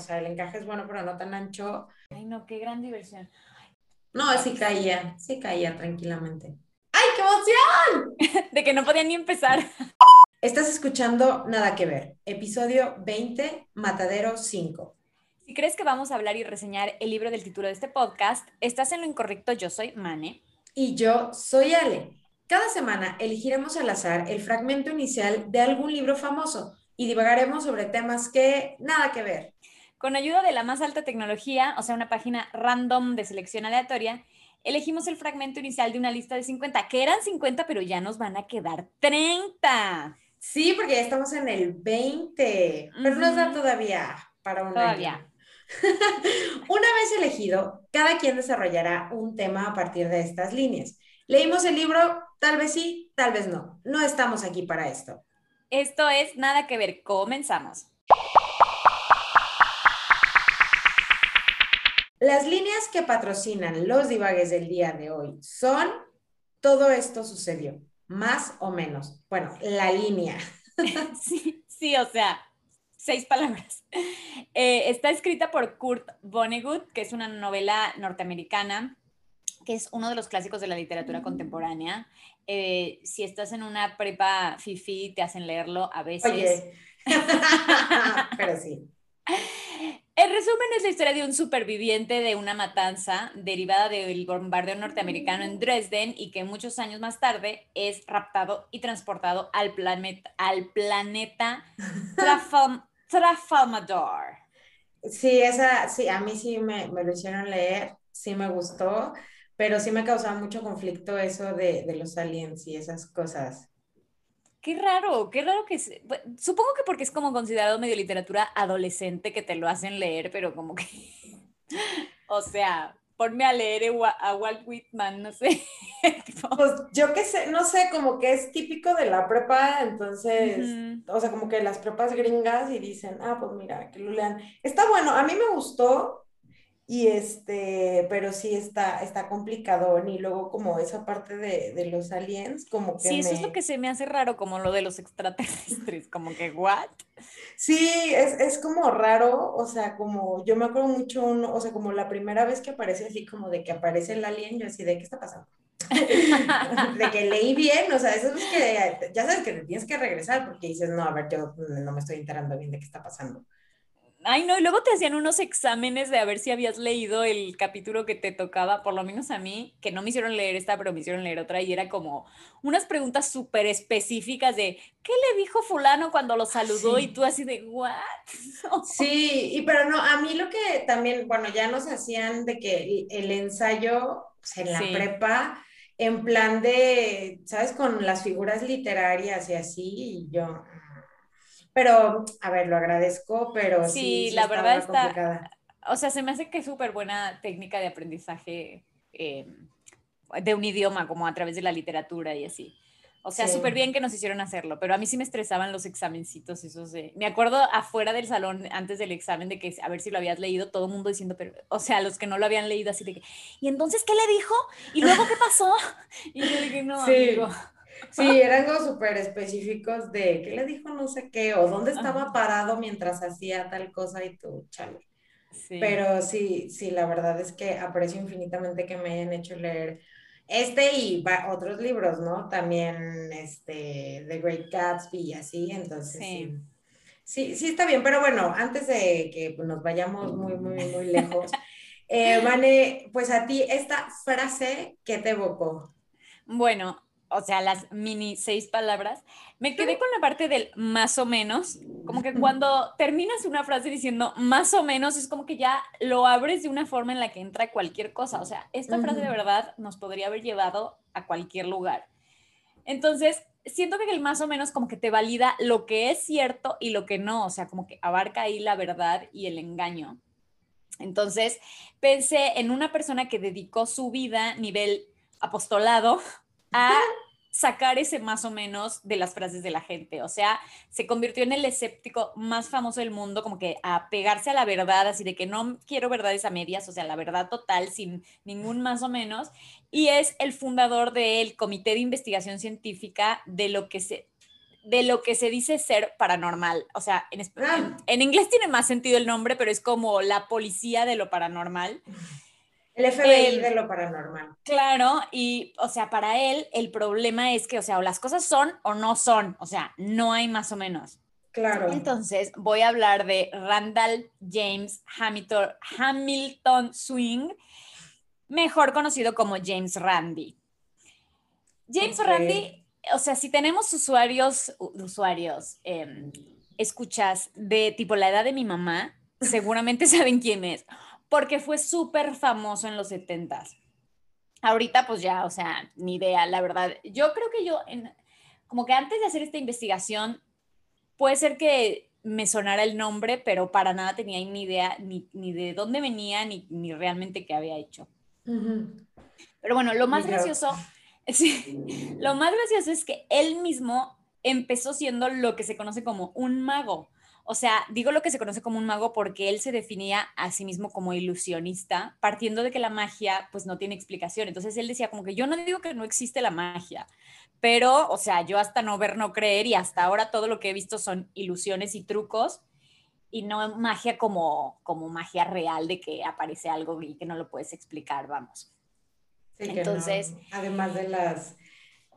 o sea, el encaje es bueno, pero no tan ancho. Ay, no, qué gran diversión. No, sí caía, sí caía tranquilamente. ¡Ay, qué emoción! de que no podía ni empezar. Estás escuchando Nada que ver, episodio 20, Matadero 5. Si crees que vamos a hablar y reseñar el libro del título de este podcast, estás en lo incorrecto. Yo soy Mane. Y yo soy Ale. Cada semana elegiremos al azar el fragmento inicial de algún libro famoso y divagaremos sobre temas que nada que ver. Con ayuda de la más alta tecnología, o sea, una página random de selección aleatoria, elegimos el fragmento inicial de una lista de 50, que eran 50, pero ya nos van a quedar 30. Sí, porque ya estamos en el 20, pero nos da todavía para un Todavía. Una vez elegido, cada quien desarrollará un tema a partir de estas líneas. Leímos el libro, tal vez sí, tal vez no. No estamos aquí para esto. Esto es Nada que ver. Comenzamos. Las líneas que patrocinan los divagues del día de hoy son, todo esto sucedió, más o menos. Bueno, la línea. Sí, sí, o sea, seis palabras. Eh, está escrita por Kurt Vonnegut, que es una novela norteamericana, que es uno de los clásicos de la literatura contemporánea. Eh, si estás en una prepa fifi, te hacen leerlo a veces. Oye, pero sí. El resumen es la historia de un superviviente de una matanza derivada del bombardeo norteamericano en Dresden y que muchos años más tarde es raptado y transportado al, planeta al planeta Trafal Trafalmador. Sí, esa, sí, a mí sí me, me, lo hicieron leer, sí me gustó, pero sí me causaba mucho conflicto eso de, de los aliens y esas cosas. Qué raro, qué raro que... Se... Supongo que porque es como considerado medio literatura adolescente que te lo hacen leer, pero como que... o sea, ponme a leer a Walt Whitman, no sé. pues yo qué sé, no sé, como que es típico de la prepa, entonces, uh -huh. o sea, como que las prepas gringas y dicen, ah, pues mira, que lo lean. Está bueno, a mí me gustó, y este, pero sí está, está complicado, y luego como esa parte de, de los aliens, como que... Sí, me... eso es lo que se me hace raro, como lo de los extraterrestres, como que, ¿what? Sí, es, es como raro, o sea, como yo me acuerdo mucho, uno, o sea, como la primera vez que aparece así, como de que aparece el alien, yo así, ¿de qué está pasando? de que leí bien, o sea, eso es que ya sabes que tienes que regresar porque dices, no, a ver, yo no me estoy enterando bien de qué está pasando. Ay, no, y luego te hacían unos exámenes de a ver si habías leído el capítulo que te tocaba, por lo menos a mí, que no me hicieron leer esta, pero me hicieron leer otra, y era como unas preguntas súper específicas de, ¿qué le dijo fulano cuando lo saludó? Sí. Y tú así de, ¿what? Sí, y pero no, a mí lo que también, bueno, ya nos hacían de que el ensayo pues, en la sí. prepa, en plan de, ¿sabes? Con las figuras literarias y así, y yo, pero, a ver, lo agradezco, pero sí. Sí, sí la verdad está. Complicada. O sea, se me hace que es súper buena técnica de aprendizaje eh, de un idioma, como a través de la literatura y así. O sea, súper sí. bien que nos hicieron hacerlo, pero a mí sí me estresaban los examencitos esos de... Me acuerdo afuera del salón, antes del examen, de que a ver si lo habías leído, todo el mundo diciendo, pero, o sea, los que no lo habían leído, así de que, ¿y entonces qué le dijo? ¿Y luego qué pasó? Y yo dije, no, sí. amigo. Sí, eran como súper específicos de qué le dijo no sé qué, o dónde estaba Ajá. parado mientras hacía tal cosa y tú, chale. Sí. Pero sí, sí, la verdad es que aprecio infinitamente que me hayan hecho leer este y otros libros, ¿no? También este, The Great Gatsby y así, entonces sí. sí. Sí, sí está bien, pero bueno, antes de que nos vayamos muy, muy, muy lejos, eh, Vane, pues a ti, esta frase, ¿qué te evocó? Bueno, o sea, las mini seis palabras, me quedé con la parte del más o menos, como que cuando terminas una frase diciendo más o menos, es como que ya lo abres de una forma en la que entra cualquier cosa. O sea, esta frase de verdad nos podría haber llevado a cualquier lugar. Entonces, siento que el más o menos como que te valida lo que es cierto y lo que no, o sea, como que abarca ahí la verdad y el engaño. Entonces, pensé en una persona que dedicó su vida nivel apostolado a sacar ese más o menos de las frases de la gente. O sea, se convirtió en el escéptico más famoso del mundo, como que a pegarse a la verdad, así de que no quiero verdades a medias, o sea, la verdad total, sin ningún más o menos. Y es el fundador del Comité de Investigación Científica de lo que se de lo que se dice ser paranormal. O sea, en, ah. en, inglés tiene más sentido el nombre, pero es como la policía de lo paranormal. El FBI de lo paranormal. Claro, y o sea, para él el problema es que, o sea, o las cosas son o no son, o sea, no hay más o menos. Claro. Entonces, voy a hablar de Randall James Hamilton, Hamilton Swing, mejor conocido como James Randy. James Randy, o sea, si tenemos usuarios, usuarios, em, escuchas de tipo la edad de mi mamá, seguramente saben quién es, porque fue súper famoso en los 70 Ahorita pues ya, o sea, ni idea, la verdad. Yo creo que yo, en, como que antes de hacer esta investigación, puede ser que me sonara el nombre, pero para nada tenía ni idea ni, de dónde venía, ni, ni, realmente qué había hecho. Pero bueno, lo más gracioso Sí. Lo más gracioso es que él mismo empezó siendo lo que se conoce como un mago. O sea, digo lo que se conoce como un mago porque él se definía a sí mismo como ilusionista, partiendo de que la magia pues no tiene explicación. Entonces él decía como que yo no digo que no existe la magia, pero, o sea, yo hasta no ver, no creer y hasta ahora todo lo que he visto son ilusiones y trucos y no magia como, como magia real de que aparece algo y que no lo puedes explicar, vamos. Entonces, además de las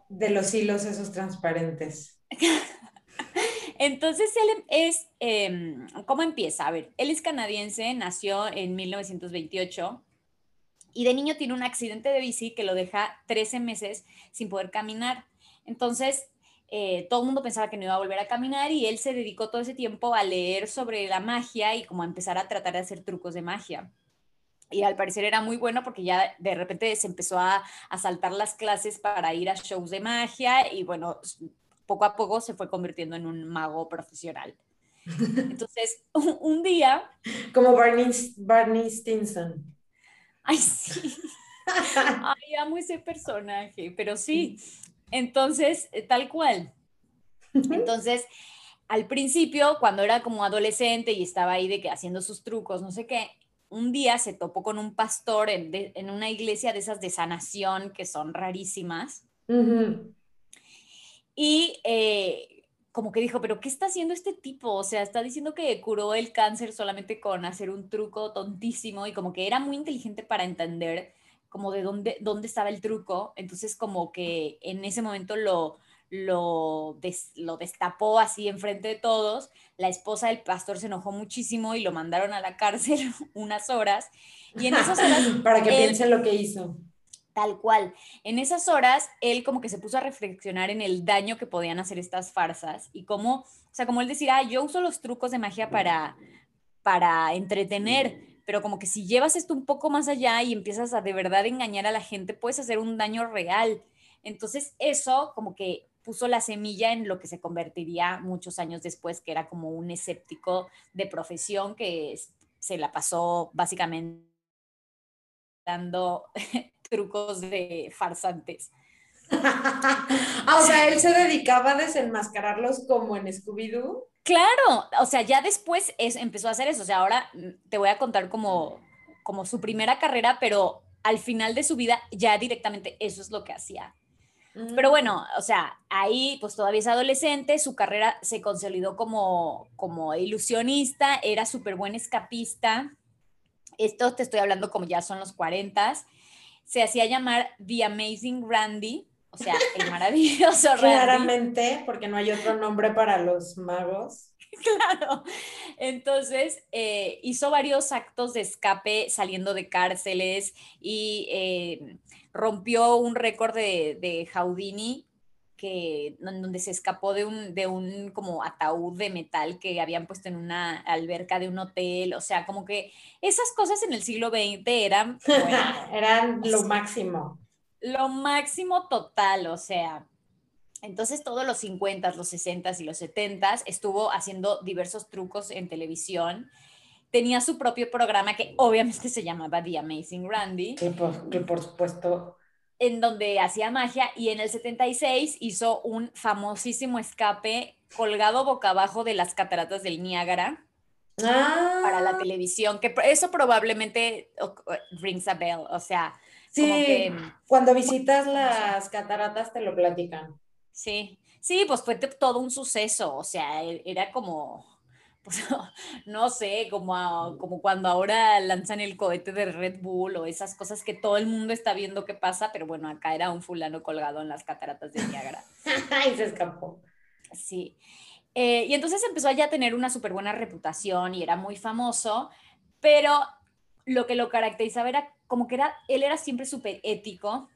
de los hilos esos transparentes. Entonces él es, em, ¿cómo empieza? A ver, él es canadiense, nació en 1928 y de niño tiene un accidente de bici que lo deja 13 meses sin poder caminar. Entonces, eh, todo el mundo pensaba que no iba a volver a caminar y él se dedicó todo ese tiempo a leer sobre la magia y como a empezar a tratar de hacer trucos de magia y al parecer era muy bueno porque ya de repente se empezó a, a, saltar las clases para ir a shows de magia y bueno, poco a poco se fue convirtiendo en un mago profesional. Entonces, un, día... Como Barney, Barney Stinson. Ay, sí. Ay, amo ese personaje, pero sí. Entonces, eh, tal cual. Entonces, al principio, cuando era como adolescente y estaba ahí de que haciendo sus trucos, no sé qué, un día se topó con un pastor en, una iglesia de esas de sanación que son rarísimas. Y eh, como que dijo, pero ¿qué está haciendo este tipo? O sea, está diciendo que curó el cáncer solamente con hacer un truco tontísimo y como que era muy inteligente para entender como de dónde, dónde estaba el truco. Entonces como que en ese momento lo, lo, lo destapó así enfrente de todos. La esposa del pastor se enojó muchísimo y lo mandaron a la cárcel unas horas. Y en esas horas... Para que piense lo que hizo. Tal cual. En esas horas, él como que se puso a reflexionar en el daño que podían hacer estas farsas y cómo, o sea, como él decir, ah, yo uso los trucos de magia para, para entretener, pero como que si llevas esto un poco más allá y empiezas a de verdad engañar a la gente, puedes hacer un daño real. Entonces, eso como que puso la semilla en lo que se convertiría muchos años después, que era como un escéptico de profesión que se la pasó básicamente dando trucos de farsantes. Ah, o sea, él se dedicaba a desenmascararlos como en Scooby-Doo. Claro, o sea, ya después es, empezó a hacer eso. O sea, ahora mm, te voy a contar como, como su primera carrera, pero al final de su vida ya directamente eso es lo que hacía. Pero bueno, o sea, ahí pues todavía es adolescente, su carrera se consolidó como, como ilusionista, era súper buen escapista. Esto te estoy hablando como ya son los 40. Se hacía llamar The Amazing Randy, o sea, el maravilloso Randy. Claramente, porque no hay otro nombre para los magos. Claro. Entonces, eh, hizo varios actos de escape saliendo de cárceles y eh, rompió un récord de, de Houdini que, donde se escapó de un, de un como ataúd de metal que habían puesto en una alberca de un hotel, o sea, como que esas cosas en el siglo XX eran... eran lo máximo. Lo máximo total, o sea, entonces todos los 50, los 60 y los 70 estuvo haciendo diversos trucos en televisión tenía su propio programa que obviamente se llamaba The Amazing Randy. Que por, supuesto. En donde hacía magia y en el 76 hizo un famosísimo escape colgado boca abajo de las cataratas del Niágara. Ah. Para la televisión, que eso probablemente rings a bell, o sea, sí, cuando visitas las cataratas te lo platican. Sí, Sí, pues fue todo un suceso, o sea, e, era como, pues, no sé, como, como cuando ahora lanzan el cohete de Red Bull o esas cosas que todo el mundo está viendo qué pasa, pero bueno, acá era un fulano colgado en las cataratas de Niágara. y se escapó. Sí. Eh, y entonces empezó ya a tener una súper buena reputación y era muy famoso, pero lo que lo caracterizaba era como que era, él era siempre súper ético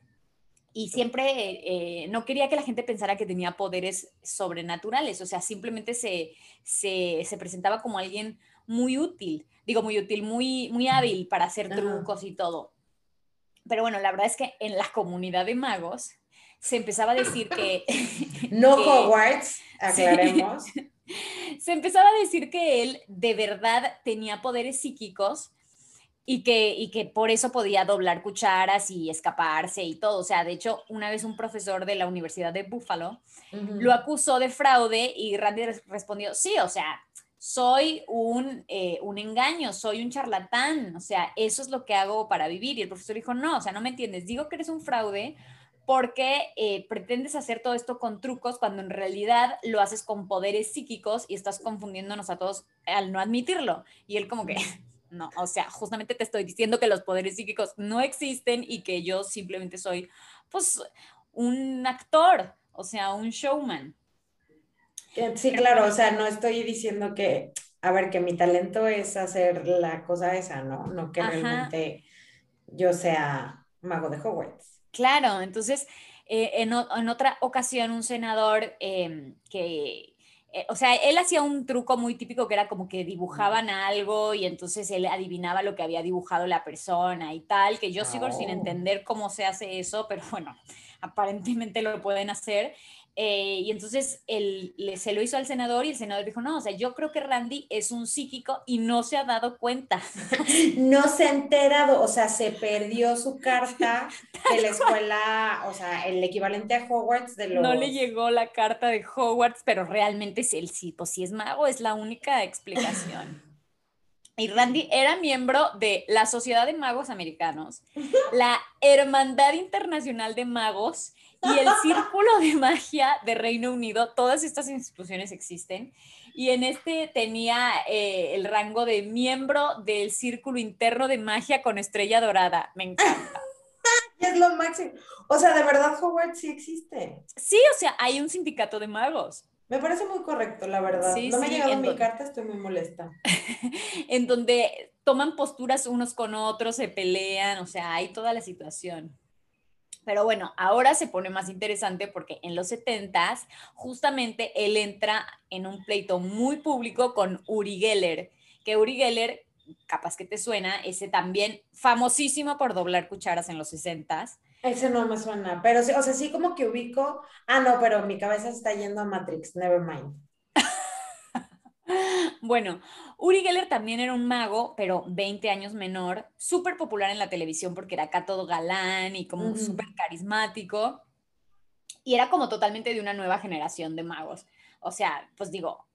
y siempre eh, no quería que la gente pensara que tenía poderes sobrenaturales, o sea, simplemente se, se, se, presentaba como alguien muy útil, digo muy útil, muy, muy hábil para hacer trucos y todo. Pero bueno, la verdad es que en la comunidad de magos se empezaba a decir que... No Hogwarts, aclaremos. se empezaba a decir que él de verdad tenía poderes psíquicos y que, y que por eso podía doblar cucharas y escaparse y todo. O sea, de hecho, una vez un profesor de la Universidad de Buffalo lo acusó de fraude y Randy respondió, sí, o sea, soy un, eh, un engaño, soy un charlatán, o sea, eso es lo que hago para vivir. Y el profesor dijo, no, o sea, no me entiendes, digo que eres un fraude porque eh, pretendes hacer todo esto con trucos cuando en realidad lo haces con poderes psíquicos y estás confundiéndonos a todos al no admitirlo. Y él como que, no, o sea, justamente te estoy diciendo que los poderes psíquicos no existen y que yo simplemente soy, pues, un actor, o sea, un showman. Sí, claro, o sea, no estoy diciendo que, a ver, que mi talento es hacer la cosa esa, ¿no? No que realmente yo sea mago de Hogwarts. Claro, entonces, eh, en, en, otra ocasión, un senador em, que, o sea, él hacía un truco muy típico que era como que dibujaban algo y entonces él adivinaba lo que había dibujado la persona y tal, que yo sigo sin oh. entender cómo se hace eso, pero bueno, aparentemente lo pueden hacer. Eh, y entonces él, se lo hizo al senador y el senador dijo, no, o sea, yo creo que Randy es un psíquico y no se ha dado cuenta. no se ha enterado, o sea, se perdió su carta de la escuela, o sea, el equivalente a Hogwarts de los... No le llegó la carta de Hogwarts, pero realmente es el sí, pues si es mago, es la única explicación. Y Randy era miembro de la Sociedad de Magos Americanos, la Hermandad Internacional de Magos y el Círculo de Magia de Reino Unido. Todas estas instituciones existen. Y en este tenía eh, el rango de miembro del Círculo Interno de Magia con Estrella Dorada. Me encanta. es lo máximo. O sea, de verdad Hogwarts sí existe. Sí, o sea, hay un sindicato de magos. Me parece muy correcto, la verdad. no me ha llegado mi carta, estoy muy molesta. en donde toman posturas unos con otros, se pelean, o sea, hay toda la situación. Pero bueno, ahora se pone más interesante porque en los 70 justamente él entra en un pleito muy público con Uri Geller, que Uri Geller, capaz que te suena, ese también famosísimo por doblar cucharas en los 60s ese no me suena, pero o sea, sí como que ubico. Ah, no, pero mi cabeza está yendo a Matrix, never mind. Bueno, Uri Geller también era un mago, pero 20 años menor, súper popular en la televisión porque era acá todo galán y como súper carismático. Y era como totalmente de una nueva generación de magos. O sea, pues digo,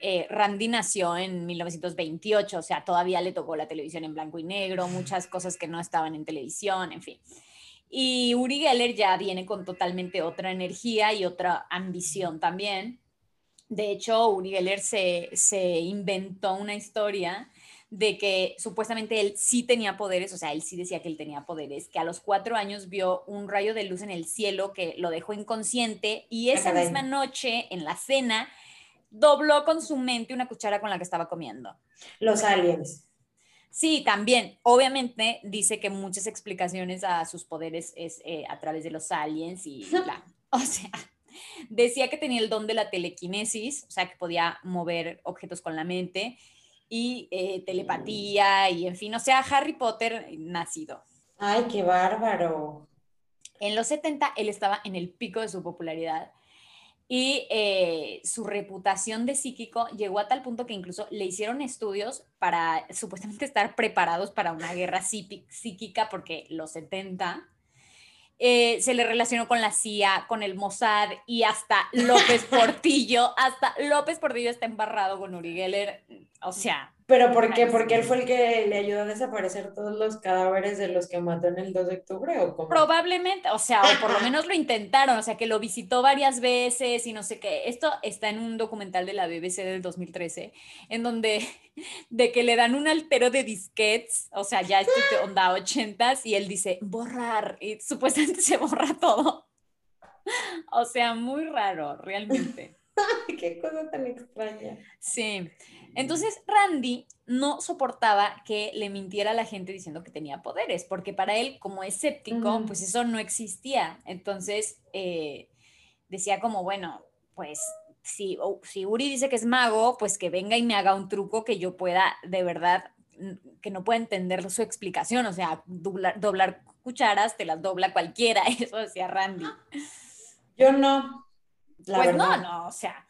eh, Randy nació en 1928, o sea, todavía le tocó la televisión en blanco y negro, muchas cosas que no estaban en televisión, en fin. Y Uri Geller ya viene con totalmente otra energía y otra ambición también. De hecho, Uri Geller se, se inventó una historia de que supuestamente él sí tenía poderes, o sea, él sí decía que él tenía poderes, que a los cuatro años vio un rayo de luz en el cielo que lo dejó inconsciente y esa misma noche en la cena dobló con su mente una cuchara con la que estaba comiendo. Los aliens. Sí, también. Obviamente dice que muchas explicaciones a sus poderes es eh, a través de los aliens y bla. O sea, decía que tenía el don de la telequinesis, o sea, que podía mover objetos con la mente y eh, telepatía y en fin, o sea, Harry Potter nacido. Ay, qué bárbaro. En los 70 él estaba en el pico de su popularidad y eh, su reputación de psíquico llegó a tal punto que incluso le hicieron estudios para supuestamente estar preparados para una guerra psíquica, porque los 70 eh, se le relacionó con la CIA, con el Mossad y hasta López Portillo, hasta López Portillo está embarrado con Uri Geller, o sea, ¿Pero por qué? ¿Porque él fue el que le ayudó a desaparecer todos los cadáveres de los que mató en el 2 de octubre o cómo? Probablemente, o sea, o por lo menos lo intentaron, o sea, que lo visitó varias veces y no sé qué. Esto está en un documental de la BBC del 2013, en donde de que le dan un altero de disquets, o sea, ya este onda 80s y él dice, borrar, y supuestamente se borra todo. O sea, muy raro, realmente. Qué cosa tan extraña. Sí. Entonces Randy no soportaba que le mintiera a la gente diciendo que tenía poderes, porque para él, como escéptico, pues eso no existía. Entonces eh, decía como, bueno, pues si, si Uri dice que es mago, pues que venga y me haga un truco que yo pueda de verdad, que no pueda entender su explicación, o sea, doblar, doblar cucharas, te las dobla cualquiera, eso decía Randy. Yo no. Pues no, no, o sea,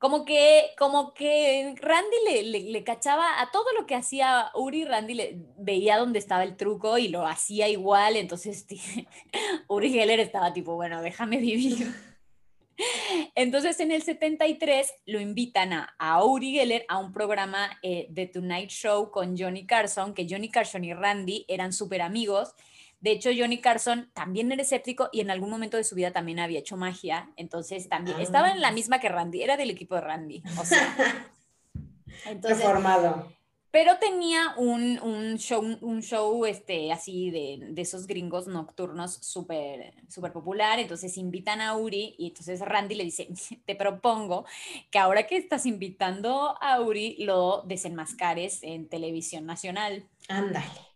como que, como que Randy le, le, cachaba a todo lo que hacía Uri, Randy le, veía dónde estaba el truco y lo hacía igual, entonces Uri Geller estaba tipo, bueno, déjame vivir. Entonces en el 73 lo invitan a, a Uri Geller a un programa eh, de Tonight Show con Johnny Carson, que Johnny Carson y Randy eran súper amigos de hecho, Johnny Carson también era escéptico y en algún momento de su vida también había hecho magia. Entonces también estaba en la ah. misma que Randy, era del equipo de Randy. O sea, entonces, Reformado. Pero tenía un, show, un show este, así de, de esos gringos nocturnos súper super popular. Entonces invitan a Uri y entonces Randy le dice, te propongo que ahora que estás invitando a Uri, lo desenmascares en televisión nacional. Ándale.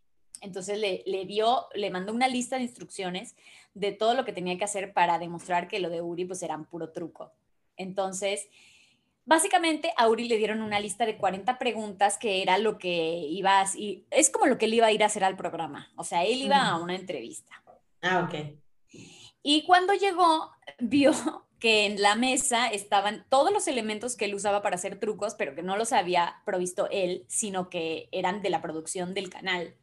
Entonces le, le, dio, le mandó una lista de instrucciones de todo lo que tenía que hacer para demostrar que lo de Uri pues era un puro truco. Entonces, básicamente a Uri le dieron una lista de 40 preguntas que era lo que iba a, y es como lo que él iba a ir a hacer al programa. O sea, él iba a una entrevista. Ah, ok. Y cuando llegó, vio que en la mesa estaban todos los elementos que él usaba para hacer trucos, pero que no los había provisto él, sino que eran de la producción del canal.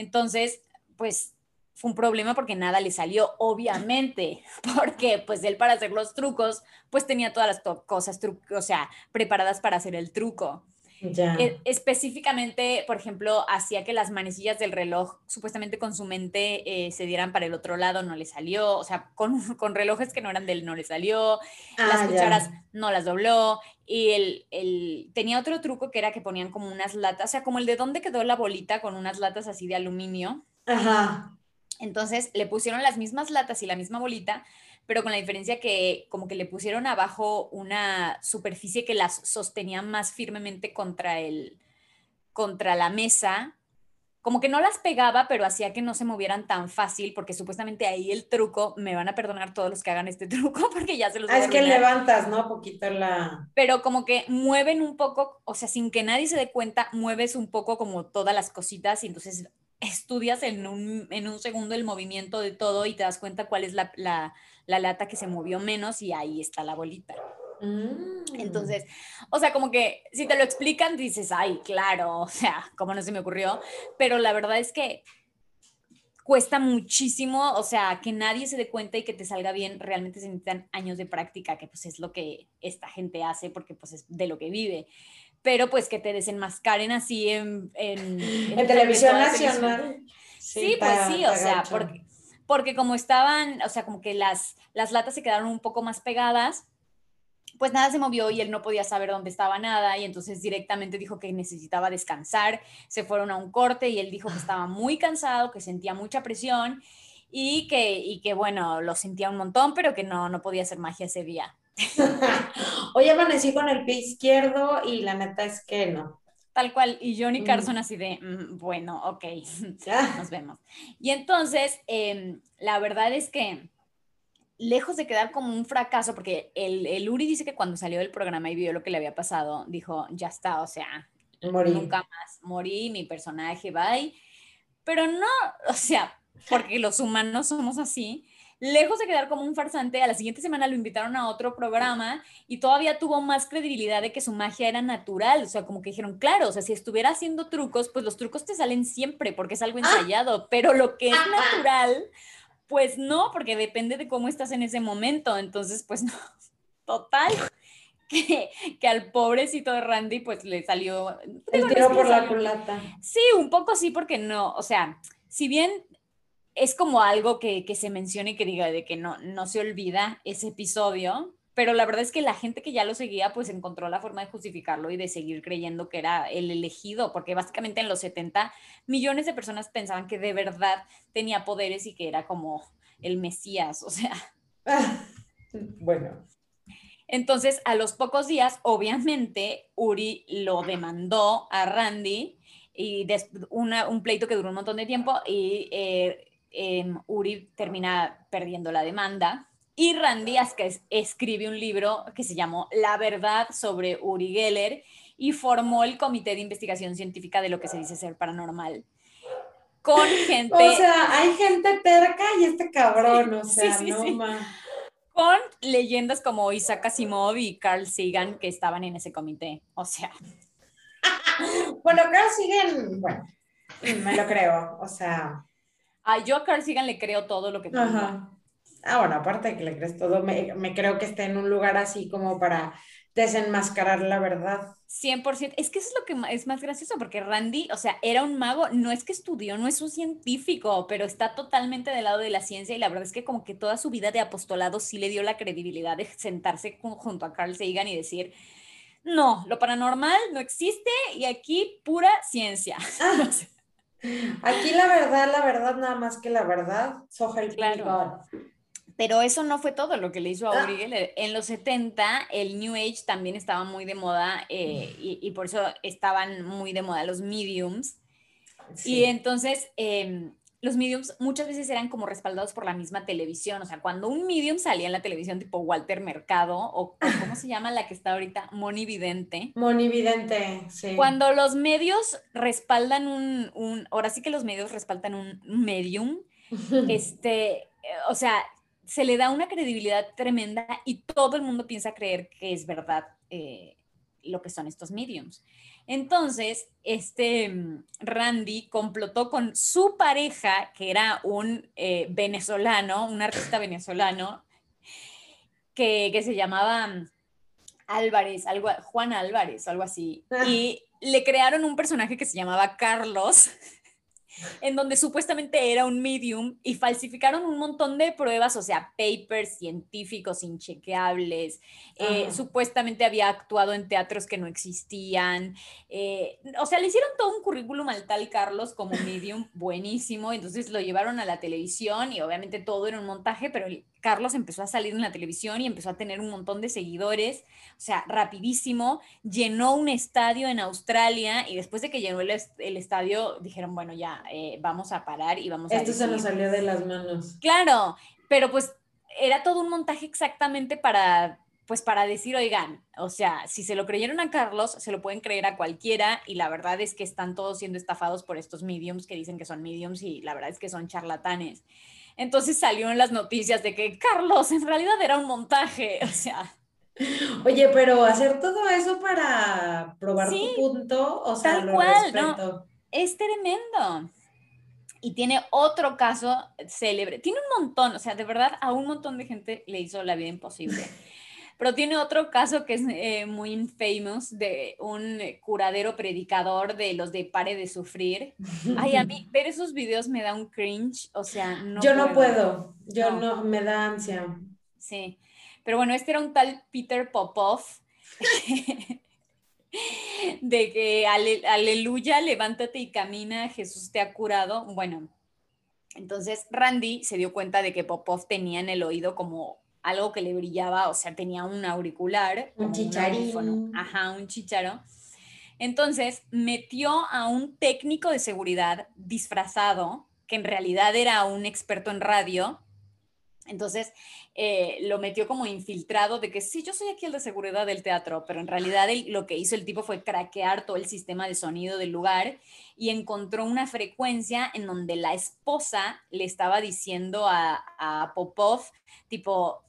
Entonces, pues fue un problema porque nada le salió, obviamente, porque pues él para hacer los trucos, pues tenía todas las cosas, o sea, preparadas para hacer el truco. Ya. E, específicamente, por ejemplo, hacía que las manecillas del reloj, supuestamente con su mente, eh, se dieran para el otro lado, no le salió, o sea, con, con relojes que no eran de él, no le salió, las ah, cucharas no las dobló, y el, el, tenía otro truco que era que ponían como unas latas, o sea, como el de dónde quedó la bolita con unas latas así de aluminio. Ajá. Entonces le pusieron las mismas latas y la misma bolita, pero con la diferencia que como que le pusieron abajo una superficie que las sostenía más firmemente contra el contra la mesa, como que no las pegaba, pero hacía que no se movieran tan fácil, porque supuestamente ahí el truco, me van a perdonar todos los que hagan este truco, porque ya se los ah, Es que levantas, ¿no? Poquito la... Pero como que mueven un poco, o sea, sin que nadie se dé cuenta, mueves un poco como todas las cositas y entonces estudias en un, en un segundo el movimiento de todo y te das cuenta cuál es la, la, la lata que se movió menos y ahí está la bolita. Mm. Entonces, o sea, como que si te lo explican, dices, ay, claro, o sea, ¿cómo no se me ocurrió? Pero la verdad es que cuesta muchísimo, o sea, que nadie se dé cuenta y que te salga bien, realmente se necesitan años de práctica, que pues es lo que esta gente hace porque pues es de lo que vive. Pero pues que te desenmascaren así en... En, en, televisión nacional. Sí, pues sí, o sea, porque porque como estaban, o sea, como que las, las latas se quedaron un poco más pegadas, pues nada se movió y él no podía saber dónde estaba nada y entonces directamente dijo que necesitaba descansar, se fueron a un corte y él dijo que estaba muy cansado, que sentía mucha presión y que, y que bueno, lo sentía un montón, pero que no, no podía hacer magia ese día. Hoy amanecí con el pie izquierdo y la neta es que no. Tal cual, y Johnny mm. Carson así de, mm, bueno, ok, nos vemos. Y entonces, em, la verdad es que, lejos de quedar como un fracaso, porque el, el, Uri dice que cuando salió del programa y vio lo que le había pasado, dijo, ya está, o sea, nunca más, morí, mi personaje, bye. Pero no, o sea, porque los humanos somos así, lejos de quedar como un farsante, a la siguiente semana lo invitaron a otro programa y todavía tuvo más credibilidad de que su magia era natural. O sea, como que dijeron, claro, o sea, si estuviera haciendo trucos, pues los trucos te salen siempre porque es algo ah. ensayado, pero lo que es natural, pues no, porque depende de cómo estás en ese momento. Entonces, pues no, total que, que, al pobrecito de Randy pues le salió... El tiro por la culata. Sí, un poco sí, porque no, o sea, si bien es como algo que, que se menciona y que diga de que no, no se olvida ese episodio, pero la verdad es que la gente que ya lo seguía pues encontró la forma de justificarlo y de seguir creyendo que era el elegido, porque básicamente en los 70 millones de personas pensaban que de verdad tenía poderes y que era como el Mesías, o sea. bueno. Entonces, a los pocos días, obviamente, Uri lo demandó a Randy y un pleito que duró un montón de tiempo y eh, em, Uri termina perdiendo la demanda y Randy escribe un libro que se llamó La verdad sobre Uri Geller y formó el comité de investigación científica de lo que se dice ser paranormal. Con gente. O sea, hay gente terca y este cabrón, o sea, no más. Con leyendas como Isaac Asimov y Carl Sagan que estaban en ese comité. O sea. bueno, Carl Sagan, bueno, me lo creo, o sea. Ah, yo a Carl Sagan le creo todo lo que Ajá. Ah, bueno, aparte de que le crees todo, me, me, creo que esté en un lugar así como para desenmascarar la verdad. 100%. Es que eso es lo que es más gracioso, porque Randy, o sea, era un mago, no es que estudió, no es un científico, pero está totalmente del lado de la ciencia y la verdad es que como que toda su vida de apostolado sí le dio la credibilidad de sentarse junto a Carl Sagan y decir, no, lo paranormal no existe y aquí pura ciencia. aquí la verdad, la verdad, nada más que la verdad, soja el claro. Pero eso no fue todo lo que le hizo a Uri Geller. En los 70 el New Age también estaba muy de moda eh, y, por eso estaban muy de moda los mediums. Y entonces em, los mediums muchas veces eran como respaldados por la misma televisión. O sea, cuando un medium salía en la televisión tipo Walter Mercado o, ¿cómo se llama la que está ahorita? Moni Vidente. Moni Vidente, sí. Cuando los medios respaldan un, un ahora sí que los medios respaldan un medium, este, o sea, se le da una credibilidad tremenda y todo el mundo piensa creer que es verdad eh, lo que son estos mediums. Entonces, este mm, Randy complotó con su pareja, que era un eh, venezolano, un artista venezolano, que, que se llamaba mm, Álvarez, algo, Juan Álvarez, algo así. Ah. Y le crearon un personaje que se llamaba Carlos en donde supuestamente era un medium y falsificaron un montón de pruebas, o sea, papers científicos inchequeables, eh, supuestamente había actuado en teatros que no existían, eh, o sea, le hicieron todo un currículum al tal Carlos como medium buenísimo, entonces lo llevaron a la televisión y obviamente todo era un montaje, pero Carlos empezó a salir en la televisión y empezó a tener un montón de seguidores, o sea, rapidísimo, llenó un estadio en Australia y después de que llenó el, estadio dijeron, bueno, ya, eh, vamos a parar y vamos Esto a... Esto se nos salió de las manos. Claro, pero pues era todo un montaje exactamente para pues para decir, oigan, o sea, si se lo creyeron a Carlos, se lo pueden creer a cualquiera y la verdad es que están todos siendo estafados por estos mediums que dicen que son mediums y la verdad es que son charlatanes. Entonces salió en las noticias de que Carlos en realidad era un montaje, o sea. Oye, pero hacer todo eso para probar tu punto, o sea, lo respeto. es tremendo. Y tiene otro caso célebre. Tiene un montón, o sea, de verdad a un montón de gente le hizo la vida imposible. Pero tiene otro caso que es eh, muy infamous de un curadero predicador de los de Pare de Sufrir. Ay, a mí ver esos videos me da un cringe, o sea, no Yo no puedo, yo no. me da ansia. Sí, pero bueno, este era un tal Peter Popov. de que aleluya, levántate y camina, Jesús te ha curado. Bueno, entonces Randy se dio cuenta de que Popov tenía en el oído como algo que le brillaba, o sea, tenía un auricular. Un chicharín. ajá, un chicharo. Entonces metió a un técnico de seguridad disfrazado, que en realidad era un experto en radio. Entonces eh, lo metió como infiltrado de que sí, yo soy aquí el de seguridad del teatro, pero en realidad lo que hizo el tipo fue craquear todo el sistema de sonido del lugar y encontró una frecuencia en donde la esposa le estaba diciendo a, a Popov, tipo,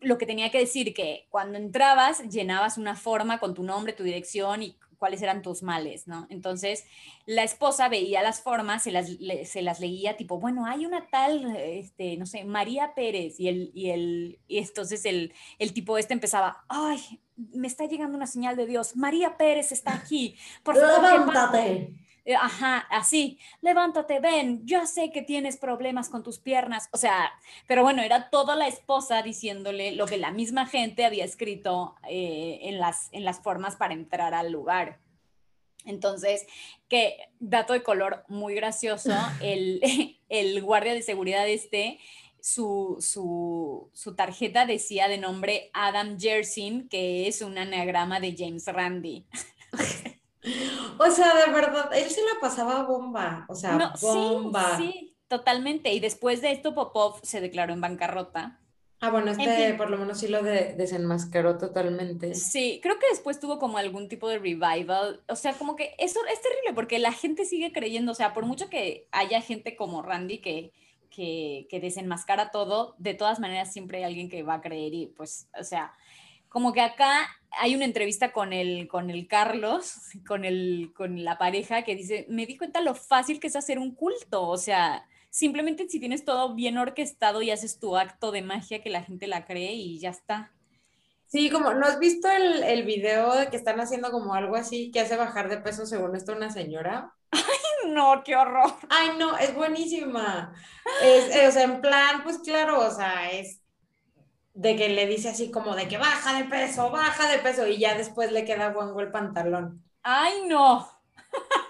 lo que tenía que decir que cuando entrabas llenabas una forma con tu nombre, tu dirección y cuáles eran tus males, ¿no? Entonces, la esposa veía las formas, se las, se las leía tipo, bueno, hay una tal, este, no sé, María Pérez, y, el, y, el, y entonces el, el tipo este empezaba, ay, me está llegando una señal de Dios, María Pérez está aquí, por favor. Levántate. Eh, ajá, así, levántate, ven, yo sé que tienes problemas con tus piernas, o sea, pero bueno, era toda la esposa diciéndole lo que la misma gente había escrito eh, en, las, en las formas para entrar al lugar. Entonces, que dato de color muy gracioso, el, el guardia de seguridad este, su, su, su, tarjeta decía de nombre Adam Jersin, que es un anagrama de James Randi. O sea, de verdad, él se la pasaba bomba, o sea, bomba. Sí, sí, totalmente. Y después de esto, Popov se declaró en bancarrota. Ah, bueno, este por lo menos sí lo de, desenmascaró totalmente. Sí, creo que después tuvo como algún tipo de revival. O sea, como que eso es terrible porque la gente sigue creyendo, o sea, por mucho que haya gente como Randy que, que, que desenmascara todo, de todas maneras siempre hay alguien que va a creer y pues, o sea, como que acá hay una entrevista con el, con el Carlos, con, el, con la pareja, que dice, me di cuenta lo fácil que es hacer un culto, o sea, simplemente si tienes todo bien orquestado y haces tu acto de magia que la gente la cree y ya está. Sí, como, ¿no has visto el, el video de que están haciendo como algo así que hace bajar de peso según esto una señora? Ay, no, qué horror. Ay, no, es buenísima. Es, eh, o sea, en plan, pues claro, o sea, es de que le dice así como de que baja de peso, baja de peso y ya después le queda guango el pantalón. Ay, no.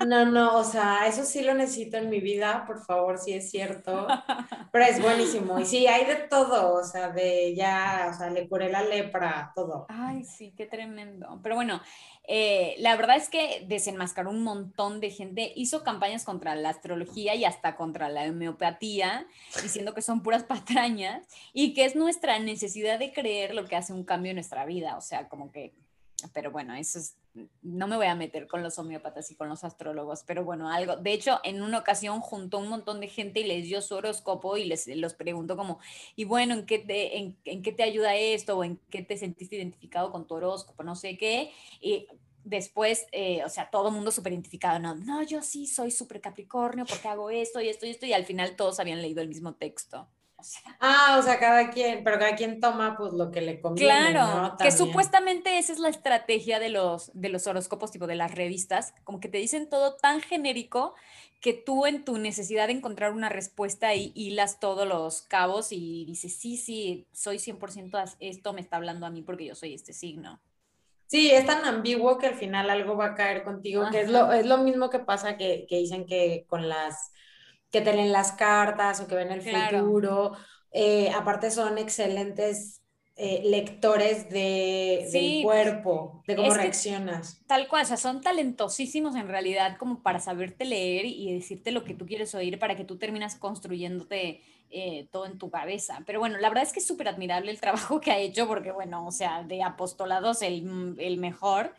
No, no, o sea, eso sí lo necesito en mi vida, por favor, sí es cierto. Pero es buenísimo. Y sí, hay de todo, o sea, de ya, o sea, le curé la lepra, todo. Ay, sí, qué tremendo. Pero bueno, eh, la verdad es que desenmascaró un montón de gente, hizo campañas contra la astrología y hasta contra la homeopatía, diciendo que son puras patrañas y que es nuestra necesidad de creer lo que hace un cambio en nuestra vida. O sea, como que pero bueno, eso es, no me voy a meter con los homeópatas y con los astrólogos, pero bueno, algo, de hecho, en una ocasión juntó un montón de gente y les dio su horóscopo y les los preguntó como, y bueno, ¿en qué te, en, qué te ayuda esto? ¿O en qué te sentiste identificado con tu horóscopo? No sé qué. Y después, eh, o sea, todo el mundo súper identificado, no, no, yo sí soy súper Capricornio porque hago esto y esto y esto, y al final todos habían leído el mismo texto. Ah, o sea, cada quien, pero cada quien toma pues lo que le conviene. Claro, que supuestamente esa es la estrategia de los, de los horóscopos, tipo de las revistas, como que te dicen todo tan genérico que tú en tu necesidad de encontrar una respuesta y hilas todos los cabos y dices, sí, sí, soy 100% esto, me está hablando a mí porque yo soy este signo. Sí, es tan ambiguo que al final algo va a caer contigo, que es lo, es lo mismo que pasa que, que dicen que con las que te leen las cartas o que ven el futuro. Eh, aparte son excelentes eh, lectores de, del cuerpo, de cómo reaccionas. Tal cual, o sea, son talentosísimos en realidad como para saberte leer y decirte lo que tú quieres oír para que tú terminas construyéndote eh, todo en tu cabeza. Pero bueno, la verdad es que es súper admirable el trabajo que ha hecho porque, bueno, o sea, de apostolados el, el mejor.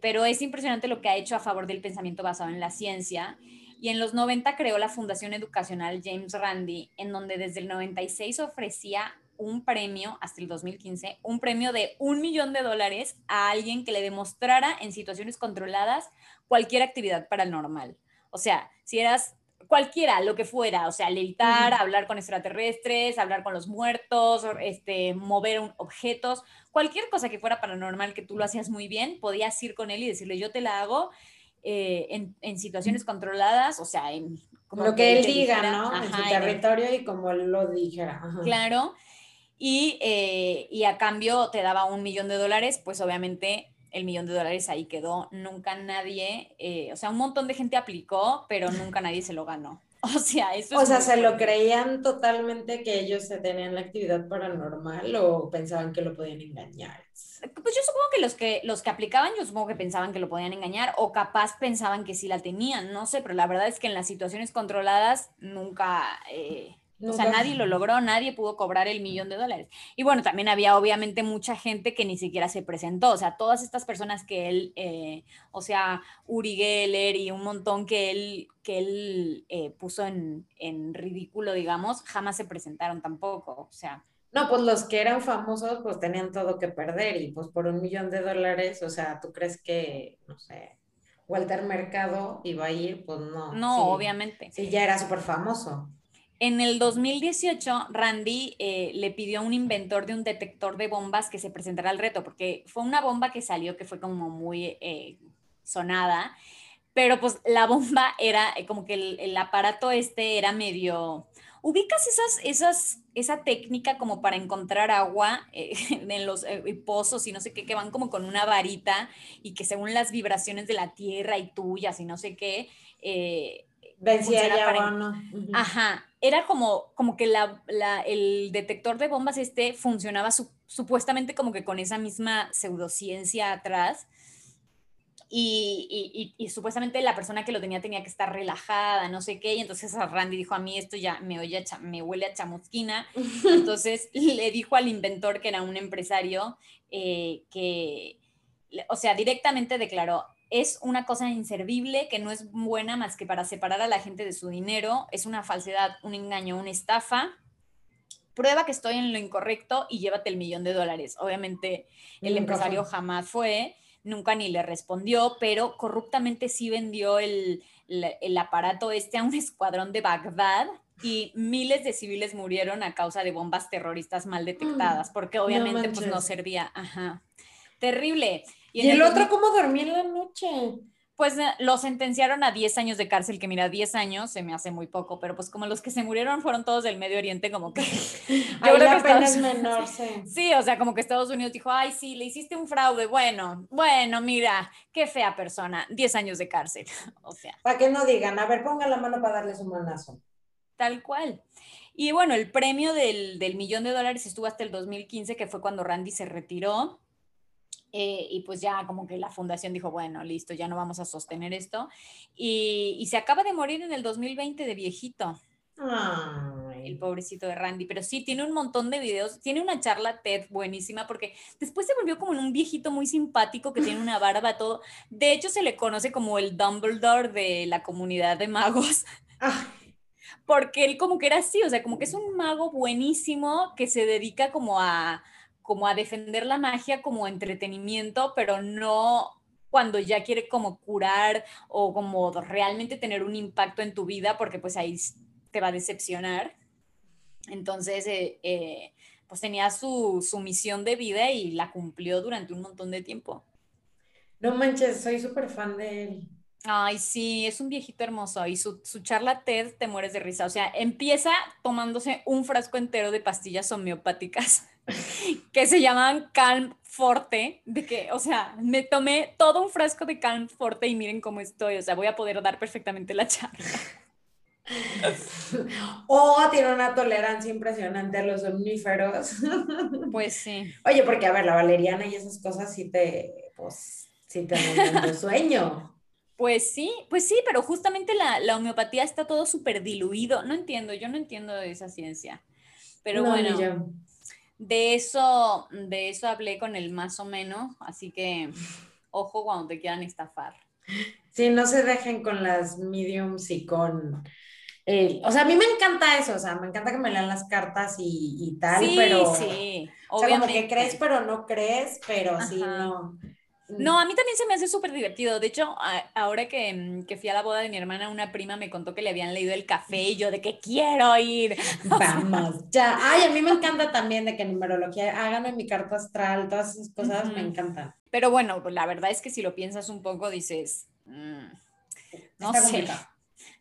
pero es impresionante lo que ha hecho a favor del pensamiento basado en la ciencia y en los 90 creó la Fundación Educacional James Randi, en donde desde el 96 ofrecía un premio, hasta el 2015, un premio de un millón de dólares a alguien que le demostrara en situaciones controladas cualquier actividad paranormal. O sea, si eras cualquiera, lo que fuera, o sea, levitar, hablar con extraterrestres, hablar con los muertos, este, mover objetos, cualquier cosa que fuera paranormal que tú lo hacías muy bien, podías ir con él y decirle, yo te la hago eh, en, en, situaciones controladas, o sea, en como lo que él diga, ¿no? en su territorio y como él lo dijera. Claro. Y, eh, y, a cambio te daba un millón de dólares, pues obviamente el millón de dólares ahí quedó. Nunca nadie, eh, o sea, un montón de gente aplicó, pero nunca nadie se lo ganó. O sea, eso O sea, ¿se lo creían totalmente que ellos tenían la actividad paranormal o pensaban que lo podían engañar? Pues yo supongo que los que los que aplicaban, yo supongo que pensaban que lo podían engañar o capaz pensaban que sí la tenían, no sé, pero la verdad es que en las situaciones controladas nunca, eh, o sea, nadie lo logró, nadie pudo cobrar el millón de dólares. Y bueno, también había obviamente mucha gente que ni siquiera se presentó, o sea, todas estas personas que él, eh, o sea, Uri Geller y un montón que él, que él eh, puso en, en ridículo, digamos, jamás se presentaron tampoco, o sea. No, pues los que eran famosos pues tenían todo que perder y pues por un millón de dólares, o sea, ¿tú crees que, no sé, Walter Mercado iba a ir? Pues no. No, obviamente. Sí, ya era súper famoso. En el 2018, Randy eh, le pidió a un inventor de un detector de bombas que se presentara al reto, porque fue una bomba que salió que fue como muy eh, sonada, pero pues la bomba era eh, como que el, aparato este era medio... ¿Ubicas esas, esas, esa técnica como para encontrar agua en los pozos y no sé qué, que van como con una varita y que según las vibraciones de la tierra y tuyas y no sé qué, Vencía ya no. Ajá, era como, como que la, el detector de bombas este funcionaba supuestamente como que con esa misma pseudociencia atrás. Y, y, supuestamente la persona que lo tenía tenía que estar relajada, no sé qué, y entonces Randy dijo, a mí esto ya me, oye me huele a chamusquina, entonces le dijo al inventor, que era un empresario, eh, que, o sea, directamente declaró, es una cosa inservible que no es buena más que para separar a la gente de su dinero, es una falsedad, un engaño, una estafa. Prueba que estoy en lo incorrecto y llévate el millón de dólares. Obviamente el empresario jamás fue, nunca ni le respondió, pero corruptamente sí vendió el, aparato este a un escuadrón de Bagdad y miles de civiles murieron a causa de bombas terroristas mal detectadas, porque obviamente no pues no servía. Ajá. Terrible. ¿Y, el, otro cómo dormía en la noche? Pues eh, lo sentenciaron a 10 años de cárcel, que mira, 10 años se me hace muy poco, pero pues como los que se murieron fueron todos del Medio Oriente, como que... yo creo la que pena es menor, sí. Sí, o sea, como que Estados Unidos dijo, ay, sí, le hiciste un fraude, bueno, bueno, mira, qué fea persona, 10 años de cárcel, o sea. Para que no digan, a ver, ponga la mano para darles un manazo. Tal cual. Y bueno, el premio del, del millón de dólares estuvo hasta el 2015, que fue cuando Randy se retiró eh, y pues ya como que la fundación dijo, bueno, listo, ya no vamos a sostener esto. Y, se acaba de morir en el 2020 de viejito. El pobrecito de Randy, pero sí, tiene un montón de videos, tiene una charla TED buenísima porque después se volvió como un viejito muy simpático que tiene una barba, todo. De hecho, se le conoce como el Dumbledore de la comunidad de magos. Ah. Porque él como que era así, o sea, como que es un mago buenísimo que se dedica como a, como a defender la magia como entretenimiento, pero no cuando ya quiere como curar o como realmente tener un impacto en tu vida, porque pues ahí te va a decepcionar. Entonces, eh, eh, pues tenía su, su, misión de vida y la cumplió durante un montón de tiempo. No manches, soy súper fan de él. Ay, sí, es un viejito hermoso y su, su, charla TED te mueres de risa. O sea, empieza tomándose un frasco entero de pastillas homeopáticas que se llaman Calm Forte, de que, o sea, me tomé todo un frasco de Calm Forte y miren cómo estoy, o sea, voy a poder dar perfectamente la charla. o tiene una tolerancia impresionante a los omníferos. Pues sí. Oye, porque a ver, la valeriana y esas cosas sí te, pues, sí te dan sueño. Pues sí, pues sí, pero justamente la, la homeopatía está todo súper diluido. No entiendo, yo no entiendo esa ciencia. Pero bueno, de eso, de eso hablé con el más o menos, así que ojo cuando te quieran estafar. Sí, no se dejen con las mediums y con... o sea, a mí me encanta eso, o sea, me encanta que me lean las cartas y, tal, sí, pero... Sí, o sea, como que crees, pero no crees, pero sí, no. No, a mí también se me hace súper divertido. De hecho, ahora mm, que, fui a la boda de mi hermana, una prima me contó que le habían leído el café y yo de que quiero ir. Vamos, ya. Ay, a mí me encanta también de que numerología, háganme mi carta astral, todas esas cosas me encantan. Pero bueno, pues la verdad es que si lo piensas un poco, dices, mm, no sé.